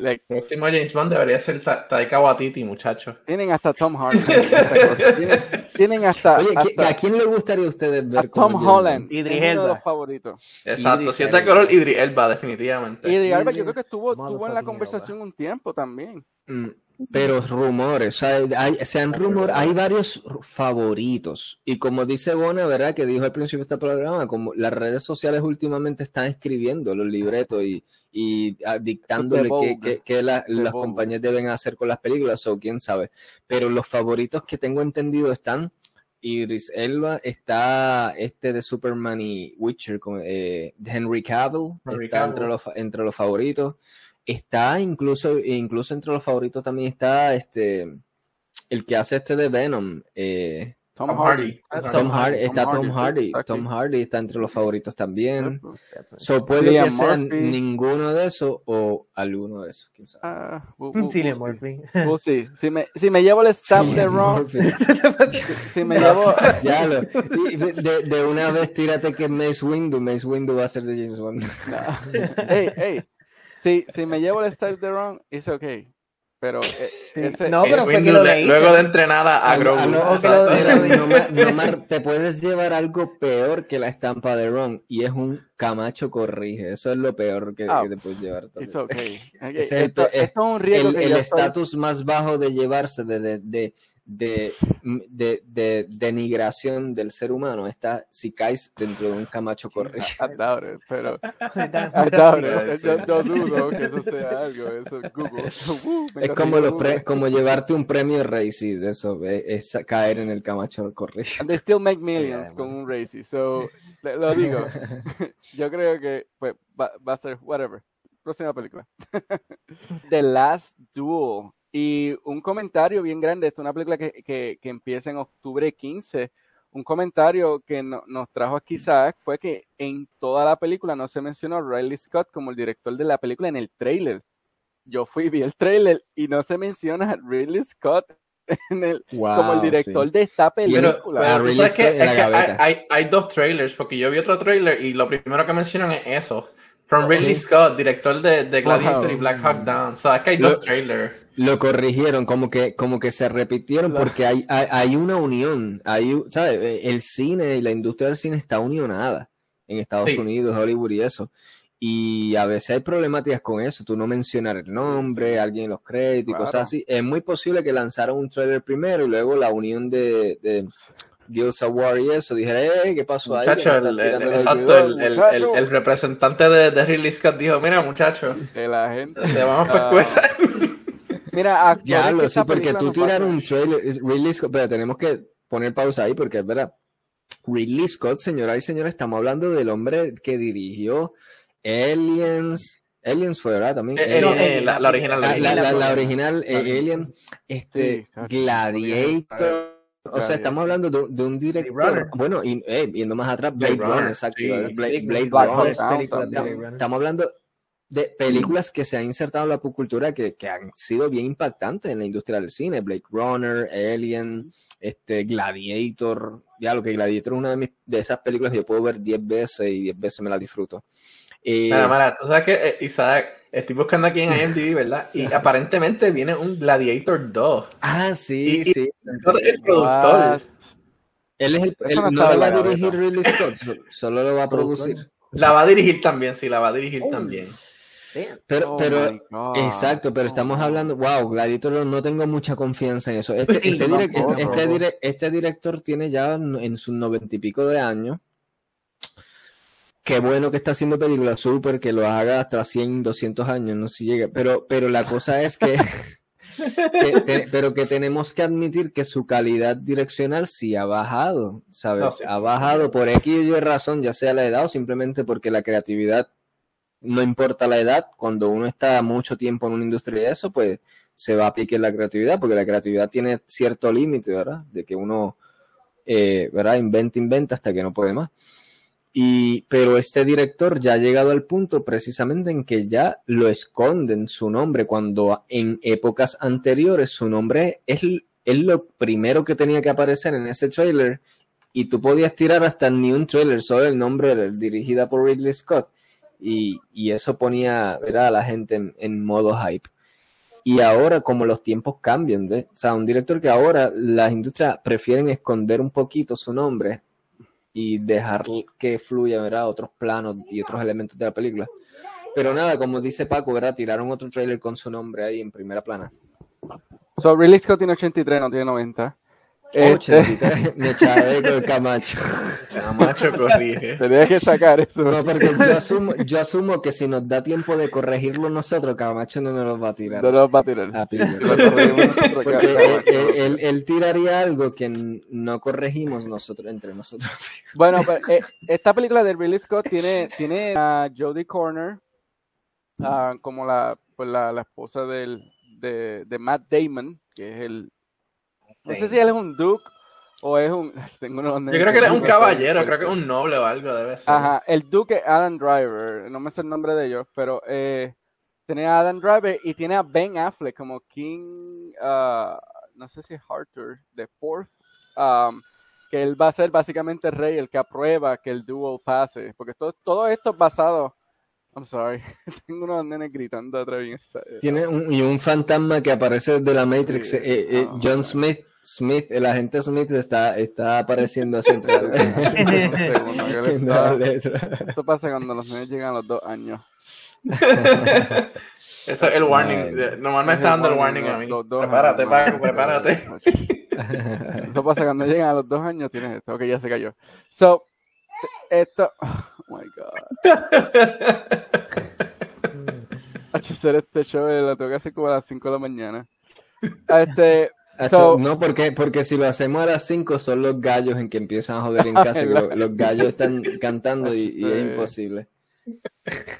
El próximo James Bond debería ser Ta- Taika Waititi, muchacho. tienen hasta Tom Hardy. tienen, tienen hasta, Oye, ¿qui- hasta ¿a quién le gustaría a ustedes ver Tom Holland. Idris es uno de Elba. los favoritos. Exacto, Idris si es de Elba. color, Idris Elba, definitivamente. Idris yo creo que estuvo, estuvo en la conversación un tiempo también. Mm, Pero rumores, o sea, hay, se han rumor, hay varios favoritos. Y como dice Bona, ¿verdad? Que dijo al principio de este programa, como las redes sociales últimamente están escribiendo los libretos y, y ah, dictándole qué, Vogue. qué- qué la- De las compañías deben hacer con las películas, o quién sabe. Pero los favoritos que tengo entendido están Idris Elba, está este de Superman y Witcher, con, eh, Henry Cavill, Henry está entre los, entre los favoritos. Está incluso, incluso entre los favoritos también está este el que hace este de Venom, eh, Tom, Tom Hardy. Hardy. Tom Hardy, está Tom Hardy, sí. Tom Hardy está entre los favoritos también. So puede Cillian que sean Murphy. ninguno de esos o alguno de esos, quién sabe. Ah, Cillian. Murphy. See. Si me, si me llevo el stamp de Ron, si me llevo, Ya lo, y de, de- de una vez tírate que Mace Windu, Mace Windu va a ser de James Bond. No. Hey, hey. Si, si me llevo el style de Ron, it's okay. Pero eh, ese, no, pero fue que lo luego de entrenada a Grogu. no, te puedes llevar algo peor que la estampa de Ron y es un Camacho corrige. Eso es lo peor que, oh, te puedes llevar. Es okay. es el estatus más bajo de llevarse de, de de, de, de, denigración del ser humano está si caes dentro de un camacho corrido. pero yo, dudo que eso sea algo, eso Google. Uh, es como, los como llevarte un premio Racy, eso es, caer en el camacho corrido. they still make millions con un Racy, so lo digo. yo creo que pues, va, va a ser whatever. Próxima película. The Last Duel y un comentario bien grande, esta es una película que, que, que empieza en octubre 15. Un comentario que nos trajo aquí Zach fue que en toda la película no se mencionó a Riley Scott como el director de la película en el trailer. Yo fui, vi el trailer y no se menciona a Riley Scott en el, como el director de esta película. hay, hay, dos trailers, porque yo vi otro trailer y lo primero que mencionan es eso. From Ridley Scott, director de, de Gladiator y Black Hawk Down. O sea, es que hay dos trailers. Lo corrigieron, como que, como que se repitieron porque hay, hay, una unión. Hay, ¿sabes? E, el cine y la industria del cine está unionada en Estados Unidos, Hollywood y eso. Y a veces hay problemáticas con eso. Tú no mencionar el nombre, alguien en los créditos y cosas así. Es muy posible que lanzaron un trailer primero y luego la unión de, de Guilds Award y eso, dijera, eh, ¿qué pasó ahí? el, exacto, el, el, representante de, de Ridley Scott dijo, mira muchacho, que la gente le vamos a pescuezar. Mira, ya lo sí, porque tú tirar un trailer, Ridley Scott, pero tenemos que poner pausa ahí porque es verdad. Ridley Scott, señora y señores, estamos hablando del hombre que dirigió Aliens. Aliens fue, ¿verdad? También. Eh, eh, la, original. La, la, original, eh, Alien. Este, Gladiator. O sea, estamos hablando de, un director. Bueno, y viendo más atrás, Blade, Runner, exacto. Blade, Runner. Estamos hablando de películas que se han insertado en la cultura que, que, han sido bien impactantes en la industria del cine. Blade Runner, Alien, este, Gladiator. Ya lo que Gladiator es una de, mis, de esas películas que yo puedo ver 10 veces y 10 veces me la disfruto. Eh, Mara, tú sabes que eh, Isaac, estoy buscando aquí en IMDb, ¿verdad? Y aparentemente viene un Gladiator 2. Ah, sí, sí. el productor. Él es el, él no, no va a dirigir Ridley Scott, solo lo va a producir. La va a dirigir también, sí, la va a dirigir oh. también. Pero, oh pero, exacto, pero estamos hablando, wow, Gladiator no tengo mucha confianza en eso. Este, este, este, este, director tiene ya en sus noventa y pico de años. Qué bueno que está haciendo películas súper, que lo haga hasta 100, 200 años, no si llega. Pero, pero la cosa es que, pero que tenemos que admitir que su calidad direccional sí ha bajado, ¿sabes? ha bajado por X y razón, ya sea la edad o simplemente porque la creatividad no importa la edad, cuando uno está mucho tiempo en una industria de eso, pues se va a pique la creatividad, porque la creatividad tiene cierto límite, ¿verdad? De que uno, eh, ¿verdad? Inventa, inventa hasta que no puede más. Y, pero este director ya ha llegado al punto precisamente en que ya lo esconden su nombre, cuando en épocas anteriores su nombre es, es lo primero que tenía que aparecer en ese trailer y tú podías tirar hasta ni un trailer, solo el nombre dirigida por Ridley Scott y, y eso ponía a la gente en, modo hype. Y ahora, como los tiempos cambian, o sea, un director que ahora las industrias prefieren esconder un poquito su nombre y dejar que fluya, ¿verdad? Otros planos y otros elementos de la película. Pero nada, como dice Paco, ¿verdad? Tiraron otro trailer con su nombre ahí en primera plana. So, Release Scott tiene 83, no tiene 90. Este... me chavé con Camacho. Camacho corrige. Tenía que sacar eso. No, porque yo asumo, yo asumo que si nos da tiempo de corregirlo nosotros, Camacho no nos lo va a tirar. No nos va a tirar. porque él, tiraría algo que no corregimos nosotros entre nosotros. Bueno, pues, eh, esta película de Billy Scott tiene, tiene a Jodie Corner uh, como la, pues la, la esposa del, de, de Matt Damon, que es el no sé si él es un duke o es un. Yo creo que él es un caballero, creo que es un noble o algo, debe ser. Ajá, el duque Adam Driver, no me sé el nombre de ellos, pero eh, tiene a Adam Driver y tiene a Ben Affleck como King, uh, no sé si Arthur, de Fourth, um, que él va a ser básicamente el rey, el que aprueba que el duel pase, porque todo, todo esto es basado I'm sorry. Tengo unos nenes gritando atrás. bien sa- Tiene un, y un fantasma que aparece de la Matrix. Sí. eh, eh, No, John. Smith, Smith, el agente Smith está, está apareciendo así entre. Esto pasa cuando los nenes llegan a los dos años. Eso es el warning. Ay. Normal me está dando el warning a mí. Los dos Prepárate, años, Paco, prepárate. Eso pasa cuando llegan a los dos años, tienes esto. Ok, ya se cayó. So, esto. Oh my god. Hacer este show eh, lo tengo que hacer como a las 5 de la mañana. Este. Hacho, So- no, porque, porque si lo hacemos a las 5 son los gallos en que empiezan a joder en casa. que lo- los gallos están cantando y, y es imposible.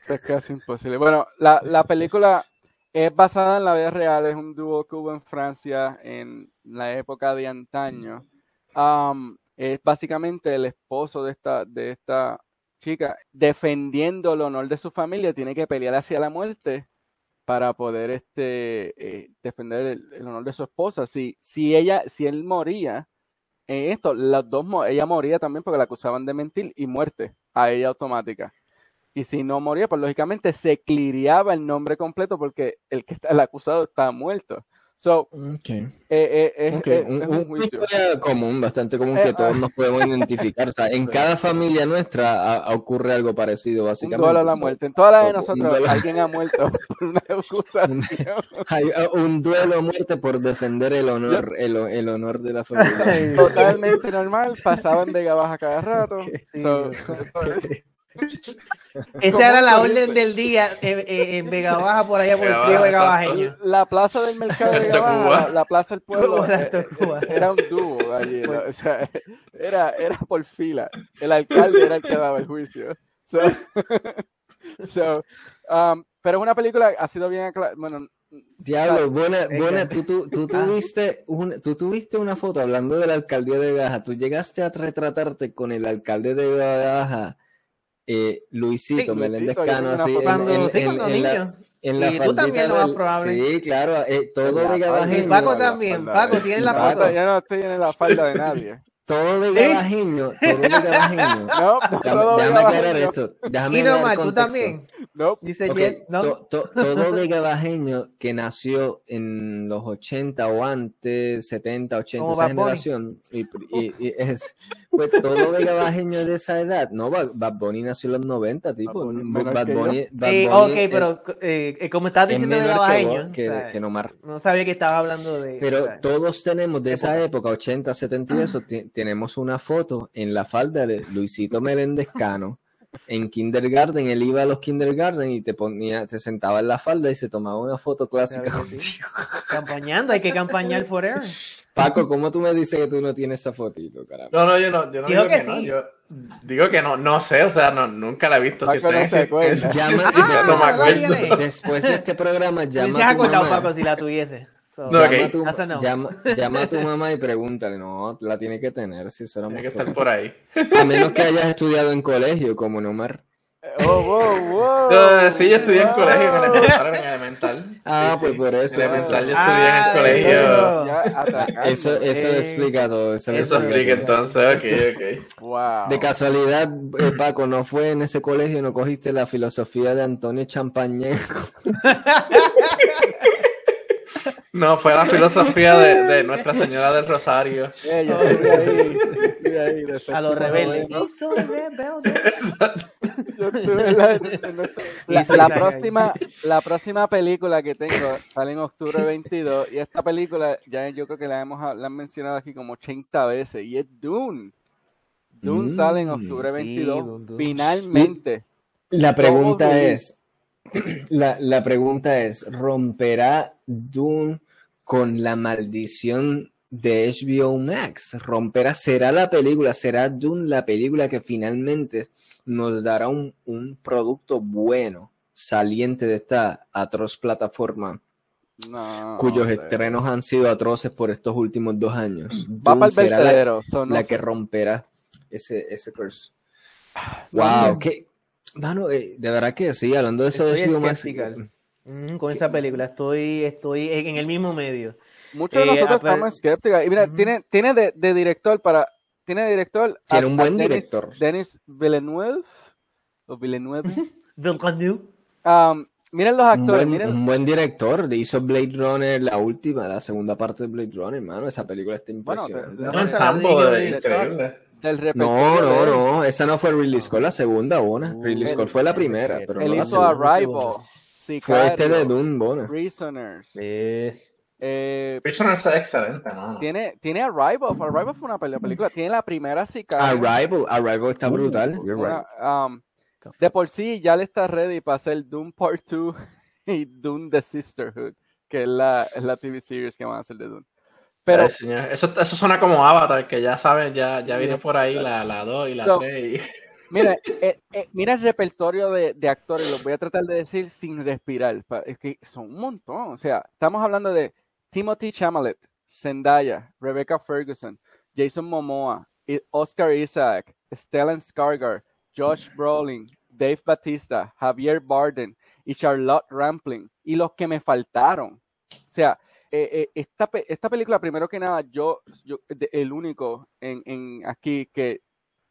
Es casi imposible. Bueno, la, la película es basada en la vida real, es un dúo que hubo en Francia en la época de antaño. Am, es básicamente el esposo de esta, de esta chica defendiendo el honor de su familia, tiene que pelear hacia la muerte para poder este, eh, defender el, honor de su esposa. Si, si ella, si él moría en esto, las dos, ella moría también porque la acusaban de mentir y muerte a ella automática. Y si no moría, pues lógicamente se cliriaba el nombre completo porque el que está, el acusado está muerto. So, eh, eh, es, Ok, es- un- es un- un una juicio. historia común, bastante común Eh, que todos ah. nos podemos identificar. O sea, en cada familia nuestra a- a- ocurre algo parecido, Un básicamente. duelo a la muerte. En todas las de un nosotros, duelo. alguien ha muerto por una acusación. Hay uh, un duelo a muerte por defender el honor, el, el honor de la familia. Totalmente normal, pasaba en Vega Baja cada rato. So, Esa era la ¿Cómo se orden dice? del día en, en- en Vega Baja, por allá por el Vega río Baja, Vega. Bajeño. la plaza del mercado de Vega Baja, la, la plaza del pueblo, eh, eh, Cuba. era un dúo allí. ¿no? O sea, era, era por fila. El alcalde era el que daba el juicio. So, so, um, pero es una película, ha sido bien aclarada. Bueno, Diablo, buena, buena, tú, tú, tú Ah. tuviste un- tú tuviste una foto hablando de la alcaldía de Baja, tú llegaste a retratarte con el alcalde de Baja, eh, Luisito Sí, Meléndez Cano, así, Cuando, en- sí, en- cuando en la, niño. en la Y tú también, lo más probable. Sí, claro, eh, todo En la Vega falda. Bajeño, Y Paco la también. falda Paco, de- ¿tienes la Paco, foto? yo no estoy en la falda de nadie. todo ¿Sí? Vega Bajeño, todo Vega Bajeño. No, no, Déjame, todo déjame aclarar esto. Déjame Y dar normal, tú contexto. también. No, Dice Ok, Yes, ¿no? to- to- todo vegabajeño que nació en los 80 o antes, 70, 80, Como esa Bad Bunny. generación, y, y- y es, pues todo vegabajeño de esa edad, no, Bad, Bunny nació en los 90, tipo, Bad Bunny Bad, menor Bad. Bunny, Eh, Bunny ok, es- pero eh, como estás es diciendo Vega menor que, que, o sea, que Nomar. no sabía que estabas hablando de... Pero o sea, todos tenemos de esa época, 80, 70 y eso, tenemos una foto en la falda de Luisito Meléndez Cano. En kindergarten, él iba a los kindergarten y te ponía, te sentaba en la falda y se tomaba una foto clásica Claro sí. contigo. campañando, hay que campañar forever. Paco, ¿cómo tú me dices que tú no tienes esa fotito, carajo? No, no, yo no, yo no digo que, que no. sí. Yo digo que no, no sé, o sea, no, nunca la he visto. Paco Si no se acuerda. Llama- no me Ah, acuerdo. Después de este programa, llama a tu acordado. Paco, si la tuviese. So, No, llama, ok. a tu, no. llama, llama a tu mamá y pregúntale, no, la tiene que tener, si eso Tiene que estar por ahí. A menos que hayas estudiado en colegio, como Nomar. Oh, wow, wow. Yo, sí, yo estudié en wow. colegio, en elemental, en elemental. Ah, Sí, pues sí. por eso. Elemental, yo Ah, estudié en el colegio. Eso, eso Eh, explica todo. Eso, Eso explica entonces, ok, ok. Wow. De casualidad, eh, Paco, ¿no fue en ese colegio, no cogiste la filosofía de Antonio Champañé? No, fue la filosofía de, de Nuestra Señora del Rosario. Eh, a los rebeldes. la- próxima, la próxima película que tengo sale en octubre 22 y esta película ya yo creo que la hemos la han mencionado aquí como 80 veces y es Dune. Dune Mm, sale en octubre sí, 22 Dune, Dune. finalmente. La pregunta es, la, la pregunta es, ¿romperá Dune con la maldición de HBO Max? ¿Romperá, será la película, será Dune la película que finalmente nos dará un, un producto bueno saliente de esta atroz plataforma No, cuyos hombre. estrenos han sido atroces por estos últimos dos años? va para el será la- vertedero. so, no la sé. que romperá ese, ese curse. No Wow, qué. Mano, eh, de verdad que sí, hablando de eso de Estoy HBO Max. skeptical. Mm, con esa película estoy, estoy en el mismo medio. Muchos de Eh, nosotros a ver- estamos escépticos. Y mira, tiene, tiene de, de director para. Tiene de director. a- Tiene un a buen Denis- director. Denis Villeneuve. O Villeneuve. Villeneuve. Um, miren los Un actores, buen, miren, un buen director, le hizo Blade Runner la última, la segunda parte de Blade Runner, hermano. Esa película está Bueno, impresionante. te- Un te- ensamble de- increíble. Del No, no, no, esa no fue Ridley Scott, la segunda, Bona. Uh, Ridley Scott fue la primera, pero Él no la hizo. Arrival, Fue este de Sicario, Dune, Bona. Prisoners. Eh, Eh, Prisoner está excelente, mano. tiene, tiene Arrival. Arrival fue una película. Tiene la primera Sicario. Arrival, Arrival está Uh, brutal. you're right. Una, um, de por sí ya le está ready para hacer Doom Part 2 y Doom The Sisterhood, que es la, es la TV series que van a hacer de Doom. Pero Ay, señor. Eso, eso suena como Avatar, que ya saben, ya, ya viene por ahí la, la 2 y la So- 3. y- mira, eh, eh, mira el repertorio de, de actores, los voy a tratar de decir sin respirar. Es que son un montón. O sea, estamos hablando de Timothy Chalamet, Zendaya, Rebecca Ferguson, Jason Momoa, Oscar Isaac, Stellan Skarsgård, Josh Brolin, Dave Batista, Javier Bardem y Charlotte Rampling. Y los que me faltaron. O sea, eh, eh, esta, esta película, primero que nada, yo, yo de- el único en, en aquí que,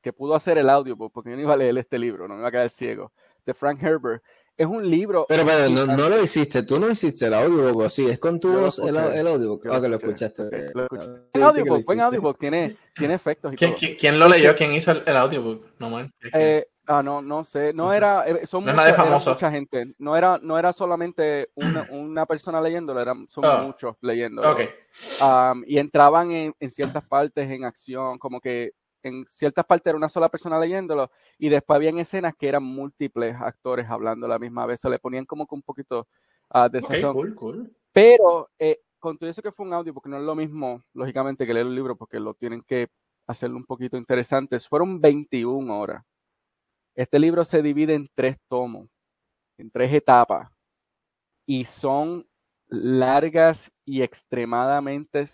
que pudo hacer el audiobook, porque yo no iba a leer este libro, no me iba a quedar ciego, de Frank Herbert. Es un libro. Pero, pero no, no lo hiciste, tú no hiciste el audiobook, ¿o sí? ¿Es con tu voz el, el audiobook? Ah, que lo escuchaste. Ok, eh, lo escuché. ah, que lo audiobook, buen audiobook, tiene, tiene efectos y ¿Quién, todo. quién- quién lo leyó? ¿Quién hizo el, el audiobook? No, man. Eh, ah, no, no sé, no era, eh, son No mucha, era gente, no era, no era solamente una, una persona leyéndolo, eran, son Ah. muchos leyéndolo. ok. Um, y entraban en, en ciertas partes en acción, como que en ciertas partes era una sola persona leyéndolo, y después habían escenas que eran múltiples actores hablando a la misma vez, se le ponían como que un poquito ah, de Ok, sazón. cool, cool. Pero eh, con todo eso que fue un audio, porque no es lo mismo, lógicamente, que leer un libro, porque lo tienen que hacerlo un poquito interesante. Fueron 21 horas. Este libro se divide en tres tomos, en tres etapas, y son largas y extremadamente,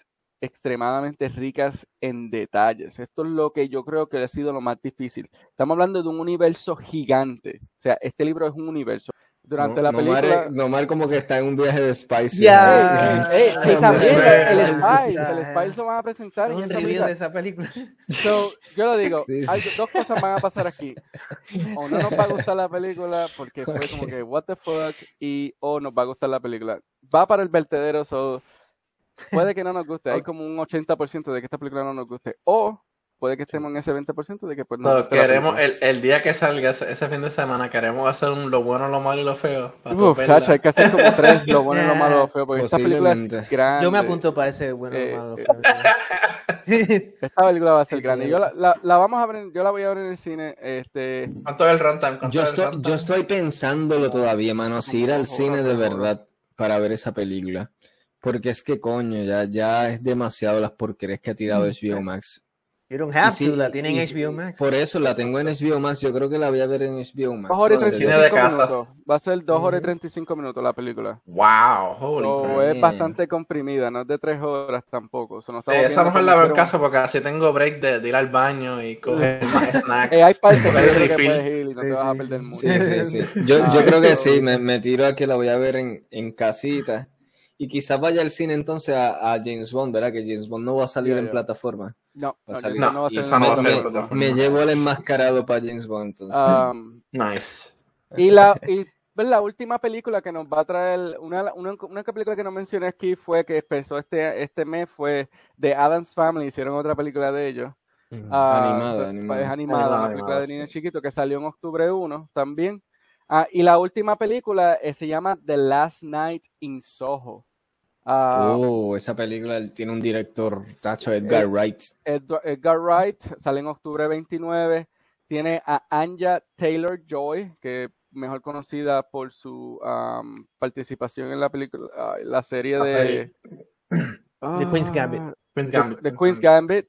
extremadamente ricas en detalles. Esto es lo que yo creo que ha sido lo más difícil. Estamos hablando de un universo gigante. O sea, este libro es un universo. Durante No- la película... Nomar como que está en un viaje de Spice. Ya. Eh, Sí, y también el Spice, el Spice lo van a presentar en un esta película. de esa película. So, yo lo digo, Sí, sí. hay dos cosas van a pasar aquí. O no nos va a gustar la película porque fue como que what the fuck y o nos va a gustar la película. Va para el vertedero, so, puede que no nos guste. Hay como un 80% de que esta película no nos guste. O puede que estemos en ese 20% de que pues no la queremos, el, el día que salga ese, ese fin de semana, queremos hacer un lo bueno, lo malo y lo feo. Uf, chacho, hay que hacer como tres, lo bueno y lo malo, lo feo, porque esta película es grande. Yo me apunto para ese bueno Eh, malo. eh. Sí. Esta película va a ser grande. Yo la, la, la vamos a ver, yo la voy a ver en el cine. Este, ¿Cuánto es el runtime? ¿Cuánto Yo el estoy, yo estoy pensándolo todavía, mano, si ir al cine de verdad para ver esa película. Porque es que coño, ya, ya es demasiado las porquerías que ha tirado HBO Max. You don't have sí, to, la tienen y en HBO Max. Por eso la tengo en HBO Max. Yo creo que la voy a ver en HBO Max. dos horas y Va a ser- Cine 35 de casa. minutos. Va a ser dos horas y Ujú. 35 minutos la película. Wow, holy So, es bastante comprimida, no es de tres horas tampoco. So, no Sí, esa mejor la veo en casa porque así tengo break de, de ir al baño y coger más snacks. Eh, hay partes que que puedes ir y no Sí, te vas a sí, perder sí. mucho. Sí, sí, sí. Yo, yo creo que sí, me, me tiro a que la voy a ver en, en casita. Y quizás vaya al cine entonces a, a James Bond, ¿verdad? Que James Bond no va a salir en plataforma. No, Va a no, salir. No, va a ser esa en no va a otra ser en película. plataforma. Me llevo el enmascarado para James Bond, entonces. Um, Nice. Y la, y la última película que nos va a traer, una, una, una película que no mencioné aquí fue que empezó este, este mes, fue de Adam's Family, hicieron otra película de ellos. Ah, Animada, so- animada. Es animada, Animada, una película de niños chiquitos que salió en octubre 1 también. Ah, y la última película eh, se llama The Last Night in Soho. Ah, Oh, esa película tiene un director, Tacho Edgar Wright. Edward- Edgar Wright sale en octubre 29. Tiene a Anja Taylor Joy, que mejor conocida por su am, participación en la película, ah, la serie de serie. Ah, Queen's Gambit. Queen's Gambit. de Queen's Gambit.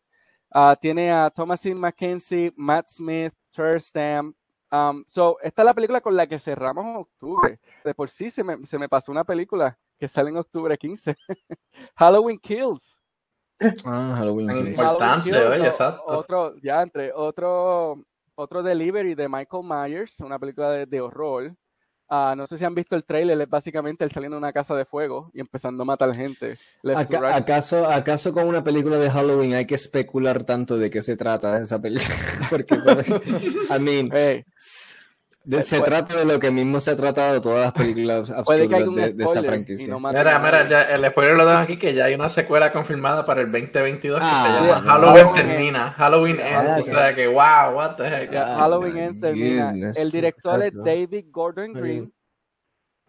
Tiene a Thomasin McKenzie, Matt Smith, Ter Stamp. Um, so, esta es la película con la que cerramos octubre. De por sí se me, se me pasó una película que sale en octubre 15. Halloween Kills. Ah, Halloween Kills. importante, Halloween Kills, oye, o- exacto. Otro, ya entre otro, otro delivery de Michael Myers, una película de, de horror. Ah, no sé si han visto el trailer, es básicamente él saliendo de una casa de fuego y empezando a matar gente. right. ¿Acaso, ¿Acaso con una película de Halloween hay que especular tanto de qué se trata esa película? Porque, ¿sabes? I mean, Hey, se trata de lo que mismo se ha tratado todas las películas absurdas de, esa franquicia. mira, mira, ya, el spoiler lo dan aquí que ya hay una secuela confirmada para el 2022 que se ah, llama Halloween termina, Halloween ends, o sea que wow, what the heck. Halloween ends termina. El director es David Gordon Green.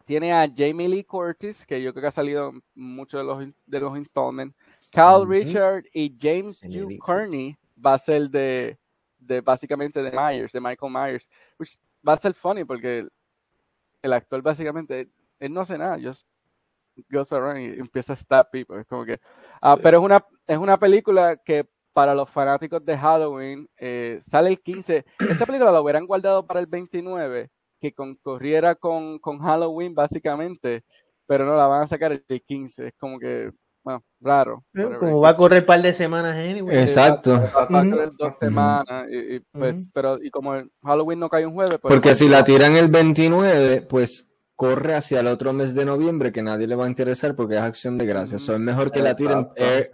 Tiene a Jamie Lee Curtis, que yo creo que ha salido muchos de los, de los installments. Cal Richard y James Hugh Kearney va a ser de, de básicamente de Myers, de Michael Myers. Va a ser funny porque el, actor básicamente, él no hace nada, just goes around y empieza a stab people. Es como que, ah, pero es una, es una película que para los fanáticos de Halloween eh, sale el 15. Esta película la hubieran guardado para el 29, que concorriera con, con Halloween básicamente, pero no la van a sacar el 15. Es como que bueno, raro. Como va a correr un par de semanas, anyway. Exacto. Va, a correr dos semanas. Y, pues, pero, y como el Halloween no cae un jueves. Pues, Porque si la tiran el 29, pues corre hacia el otro mes de noviembre que nadie le va a interesar porque es acción de gracias. es mejor que la tiren eh,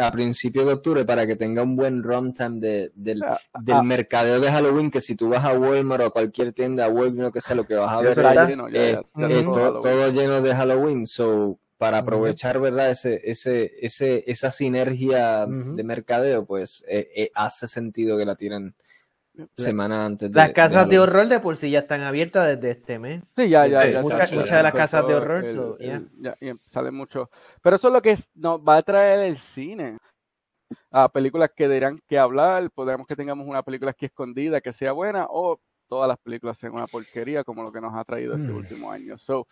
a principios de octubre para que tenga un buen runtime de, del, ah, del ah. mercadeo de Halloween, que si tú vas a Walmart o a cualquier tienda, a Walmart o que sea, lo que vas a ver es todo, lleno de Halloween. So, para aprovechar, ¿verdad? Ese, ese, ese, esa sinergia de mercadeo, pues eh, eh, hace sentido que la tiren semana antes. De, las casas de, horror de por sí ya están abiertas desde este mes. Sí, ya, ya, ya. muchas, de las casas de horror. ya, sale mucho. Pero eso es lo que nos va a traer el cine. A películas que dirán que hablar, podemos que tengamos una película aquí escondida que sea buena o todas las películas sean una porquería como lo que nos ha traído este mm. último año. So,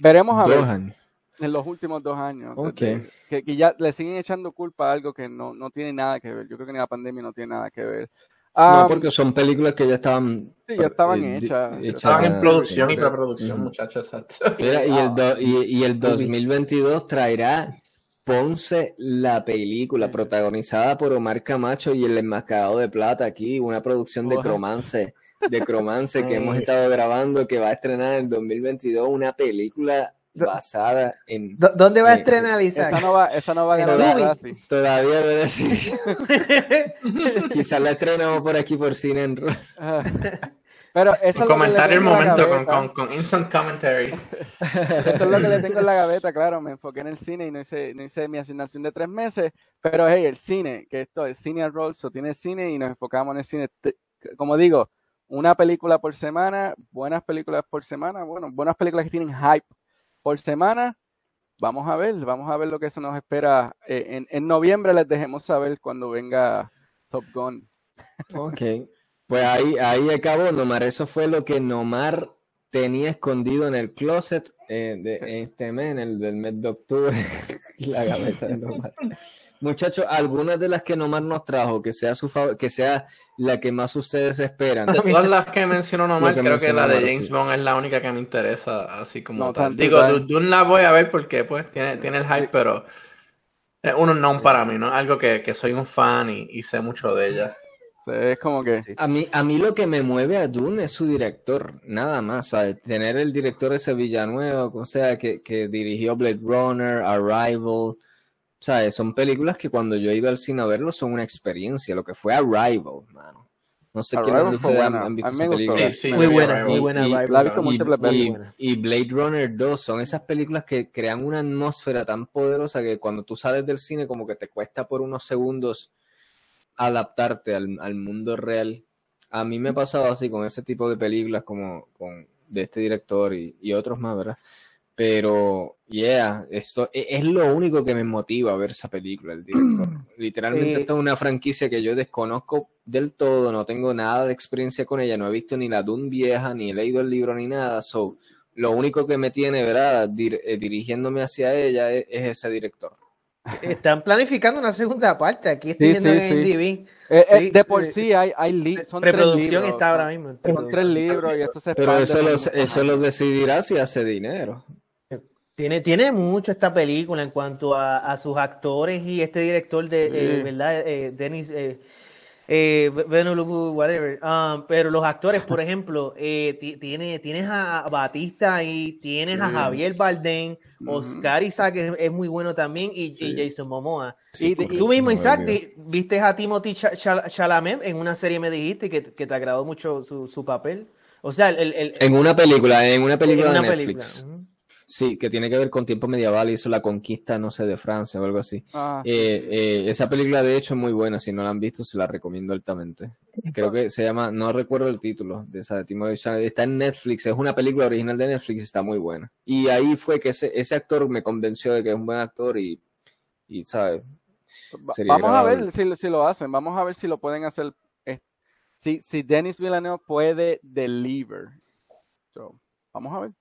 veremos a ver en los últimos dos años. que, ya le siguen echando culpa a algo que no, no, tiene nada que ver. Yo creo que ni la pandemia no tiene nada que ver. no, porque son películas que ya estaban. Sí, ya estaban eh, hechas. Estaban en producción y preproducción, muchachos. y, el y, y el 2022 traerá Ponce la película protagonizada por Omar Camacho y el enmascarado de plata aquí, una producción de Cromance, de Cromance que hemos estado grabando que va a estrenar en 2022 una película basada en. ¿Dónde va a estrenar Isaac? Esa no va, esa no va a ganar Todavía voy a decir. Quizás la estrenamos por aquí por cine en Pero eso es comentar el momento con, con, con, instant commentary. Eso es lo que le tengo en la gaveta, claro. Me enfoqué en el cine y no hice, no hice mi asignación de tres meses. Pero hey, el cine, que esto es cine roll, so tiene cine y nos enfocamos en el cine. Como digo, una película por semana, buenas películas por semana, bueno, buenas películas que tienen hype por semana. Vamos a ver, vamos a ver lo que se nos espera. Eh, en, noviembre les dejemos saber cuando venga Top Gun. Ok, pues ahí, ahí acabó, Nomar. Eso fue lo que Nomar tenía escondido en el closet eh, de este mes, en el del mes de octubre. la gaveta de Nomar. Muchachos, algunas de las que nomás nos trajo, que sea su que sea la que más ustedes esperan. De todas las que mencionó nomás, creo que la de James Bond es la única que me interesa, así como tal. Digo, Dune la voy a ver porque pues tiene, tiene el hype, pero es un no para mí, ¿no? Algo que, soy un fan y, sé mucho de ella. es como que... A mí, a mí lo que me mueve a Dune es su director, nada más, ¿sabes? Tener el director ese Villanueva, o sea, que, que dirigió Blade Runner, Arrival sea, son películas que cuando yo he ido al cine a verlo son una experiencia, lo que fue Arrival, mano. No sé qué han, visto esa película. muy buena, muy buena. Y, Blade Runner 2 son esas películas que crean una atmósfera tan poderosa que cuando tú sales del cine como que te cuesta por unos segundos adaptarte al, al mundo real. A mí me ha pasado así con ese tipo de películas como con de este director y, y otros más, ¿verdad? Pero, yeah, esto e, es lo único que me motiva a ver esa película, el director. Literalmente, esta es una franquicia que yo desconozco del todo, no tengo nada de experiencia con ella, no he visto ni la Dune vieja, ni he leído el libro, ni nada. So, lo único que me tiene, ¿verdad?, eh, dirigiéndome hacia ella es, ese director. Están planificando una segunda parte. Aquí estoy viendo en eh, eh, de por sí hay, hay son Preproducción está ahora mismo. Son tres libros y esto se Pero eso lo, eso lo decidirá si hace dinero. Tiene, tiene mucho esta película en cuanto a, sus actores y este director de, eh, ¿verdad? Eh, Denis eh, eh whatever. Um, pero los actores, por ejemplo, eh, tiene, tienes a Batista y tienes a Javier Bardem, Oscar Isaac es, muy bueno también y, Jason Momoa. y, tú mismo, Isaac, viste a Timothy Chalamet en una serie, me dijiste que, que te agradó mucho su, su papel. O sea, el, en una película, en una película de Netflix. Sí, que tiene que ver con tiempo medieval y eso, la conquista, no sé, de Francia o algo así. Ah, eh, eh, esa película, de hecho, es muy buena. Si no la han visto, se la recomiendo altamente. Creo que se llama, no recuerdo el título de esa de Timothy Chalamet. Está en Netflix, es una película original de Netflix, está muy buena. Y ahí fue que ese, ese actor me convenció de que es un buen actor y, y ¿sabes? vamos a ver si, si, lo hacen, vamos a ver si lo pueden hacer. Si, si Dennis Villeneuve puede deliver. vamos a ver.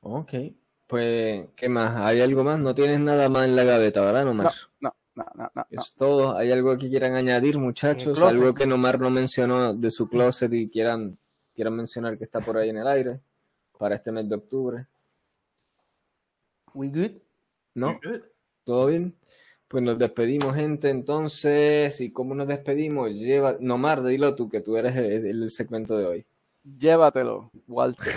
Ok. Pues, ¿qué más? ¿Hay algo más? No tienes nada más en la gaveta, ¿verdad, Nomar? No, no, no, no. Es todo. ¿Hay algo que quieran añadir, muchachos? ¿Algo que Nomar no mencionó de su closet y quieran, quieran mencionar que está por ahí en el aire para este mes de octubre? We good? ¿No? ¿Todo bien? Pues nos despedimos, gente. Entonces, ¿y cómo nos despedimos? Lleva, Nomar, dilo tú, que tú eres el segmento de hoy. Llévatelo, Walter.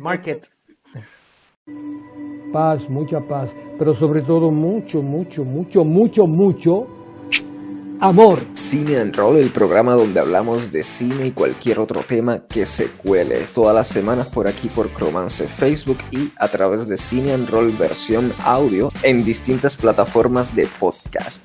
Market. Paz, mucha paz, pero sobre todo mucho, mucho, mucho, mucho, mucho amor. Cine and Roll, el programa donde hablamos de cine y cualquier otro tema que se cuele. Todas las semanas por aquí por Cromance Facebook y a través de Cine and Roll versión audio en distintas plataformas de podcast.